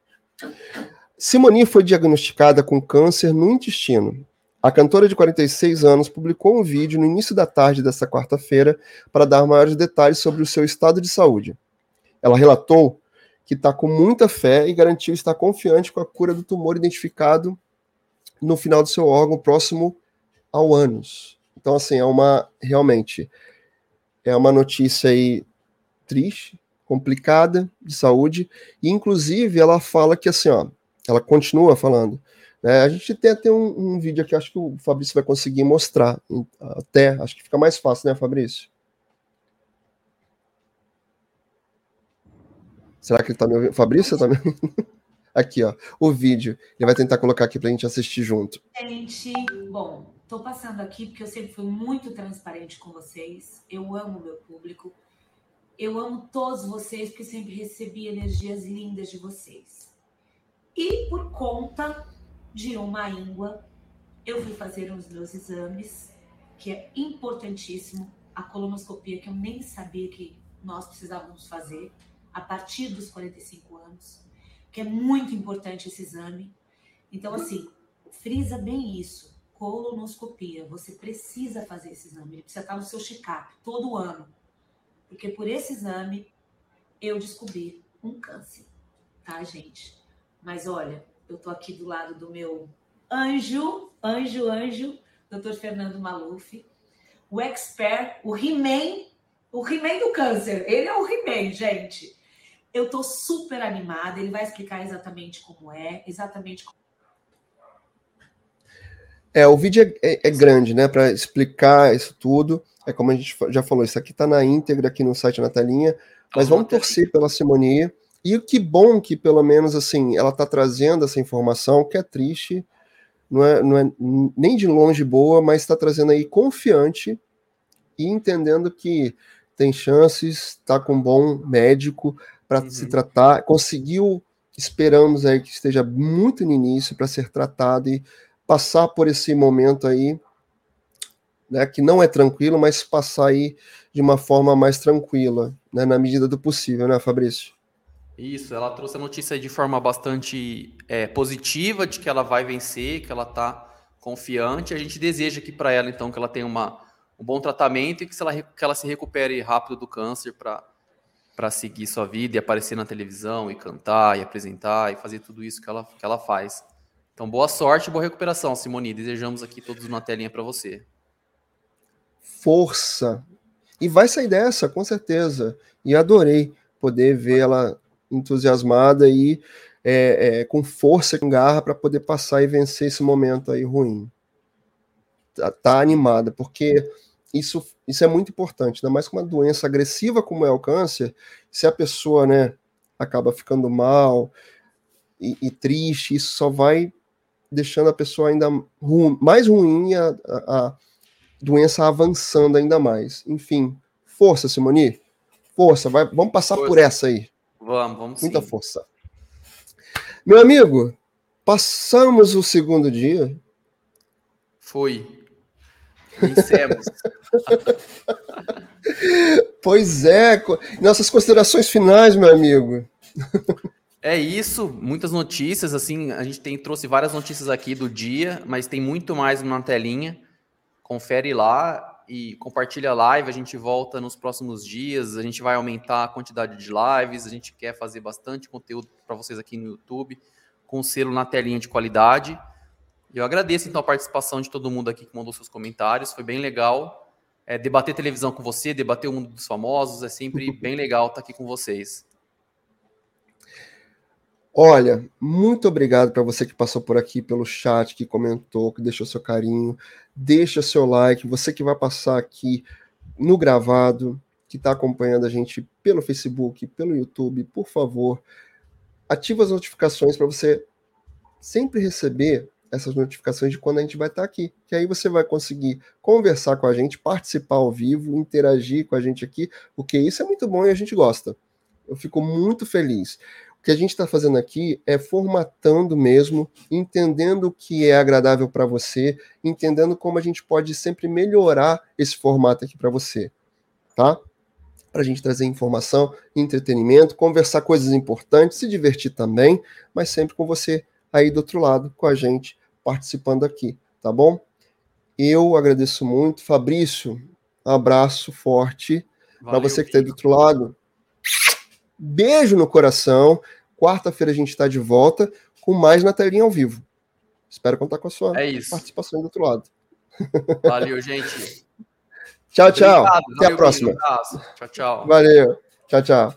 Simoni foi diagnosticada com câncer no intestino. A cantora de 46 anos publicou um vídeo no início da tarde desta quarta-feira para dar maiores detalhes sobre o seu estado de saúde. Ela relatou que está com muita fé e garantiu estar confiante com a cura do tumor identificado no final do seu órgão próximo ao ânus. Então, assim, é uma realmente é uma notícia aí triste, complicada de saúde, e inclusive ela fala que assim, ó, ela continua falando. Né, a gente tem até um, um vídeo aqui, acho que o Fabrício vai conseguir mostrar. Até, acho que fica mais fácil, né, Fabrício? Será que ele tá me ouvindo? Fabrício, tá me ouvindo? Aqui, ó, o vídeo. Ele vai tentar colocar aqui pra gente assistir junto. Gente, bom, tô passando aqui porque eu sempre fui muito transparente com vocês. Eu amo meu público. Eu amo todos vocês porque sempre recebi energias lindas de vocês. E por conta de uma íngua, eu fui fazer os meus exames, que é importantíssimo, a colonoscopia que eu nem sabia que nós precisávamos fazer a partir dos 45 anos, que é muito importante esse exame. Então, assim, frisa bem isso. Colonoscopia. Você precisa fazer esse exame. Ele precisa estar no seu check-up todo ano. Porque por esse exame eu descobri um câncer, tá, gente? Mas olha, eu tô aqui do lado do meu anjo, anjo, anjo, Dr. Fernando Maluf, o expert, o He-Man, o He-Man do câncer. Ele é o He-Man, gente. Eu estou super animada, ele vai explicar exatamente como é, exatamente como... É, o vídeo é, é, é grande, né, para explicar isso tudo. É como a gente já falou, isso aqui está na íntegra aqui no site na telinha, mas vamos torcer pela Simonia. E que bom que pelo menos assim ela está trazendo essa informação, que é triste, não é, não é nem de longe boa, mas está trazendo aí confiante e entendendo que tem chances, está com um bom médico, para uhum. se tratar, conseguiu, esperamos aí que esteja muito no início para ser tratado e passar por esse momento aí, né, que não é tranquilo, mas passar aí de uma forma mais tranquila, né, na medida do possível, né, Fabrício? Isso, ela trouxe a notícia de forma bastante é, positiva, de que ela vai vencer, que ela está confiante. A gente deseja aqui para ela, então, que ela tenha uma, um bom tratamento e que, ela, que ela se recupere rápido do câncer para seguir sua vida e aparecer na televisão e cantar e apresentar e fazer tudo isso que ela, que ela faz. Então, boa sorte e boa recuperação, Simone. Desejamos aqui todos uma telinha para você. Força. E vai sair dessa, com certeza. E adorei poder vê-la entusiasmada e é, é, com força, com garra para poder passar e vencer esse momento aí ruim. Tá, tá, animada, porque isso, isso é muito importante, ainda mais com uma doença agressiva como é o câncer, se a pessoa né, acaba ficando mal e, e triste, isso só vai deixando a pessoa ainda ru mais ruim, a, a, a doença avançando ainda mais. Enfim, força, Simoni. Força, vai, vamos passar força. por essa aí. Vamos, vamos Muita sim. força. Meu amigo, passamos o segundo dia. Foi. Vencemos. pois é. Nossas considerações finais, meu amigo. É isso, muitas notícias, assim, a gente tem trouxe várias notícias aqui do dia, mas tem muito mais na telinha. Confere lá e compartilha a live. A gente volta nos próximos dias. A gente vai aumentar a quantidade de lives. A gente quer fazer bastante conteúdo para vocês aqui no YouTube, com selo na telinha de qualidade. Eu agradeço então a participação de todo mundo aqui que mandou seus comentários. Foi bem legal. É, debater televisão com você, debater o mundo dos famosos, é sempre bem legal estar aqui com vocês. Olha, muito obrigado para você que passou por aqui pelo chat, que comentou, que deixou seu carinho. Deixa seu like. Você que vai passar aqui no gravado, que está acompanhando a gente pelo Facebook, pelo YouTube, por favor, ativa as notificações para você sempre receber essas notificações de quando a gente vai estar aqui. Que aí você vai conseguir conversar com a gente, participar ao vivo, interagir com a gente aqui, porque isso é muito bom e a gente gosta. Eu fico muito feliz. O que a gente está fazendo aqui é formatando mesmo, entendendo o que é agradável para você, entendendo como a gente pode sempre melhorar esse formato aqui para você, tá? Para a gente trazer informação, entretenimento, conversar coisas importantes, se divertir também, mas sempre com você aí do outro lado, com a gente participando aqui, tá bom? Eu agradeço muito. Fabrício, abraço forte. Para você que está aí do outro lado, Beijo no coração. Quarta-feira a gente está de volta com mais na telinha ao vivo. Espero contar com a sua é participação do outro lado. Valeu, gente. tchau, tchau. Obrigado, Até a próxima. Tchau, tchau. Valeu. Tchau, tchau.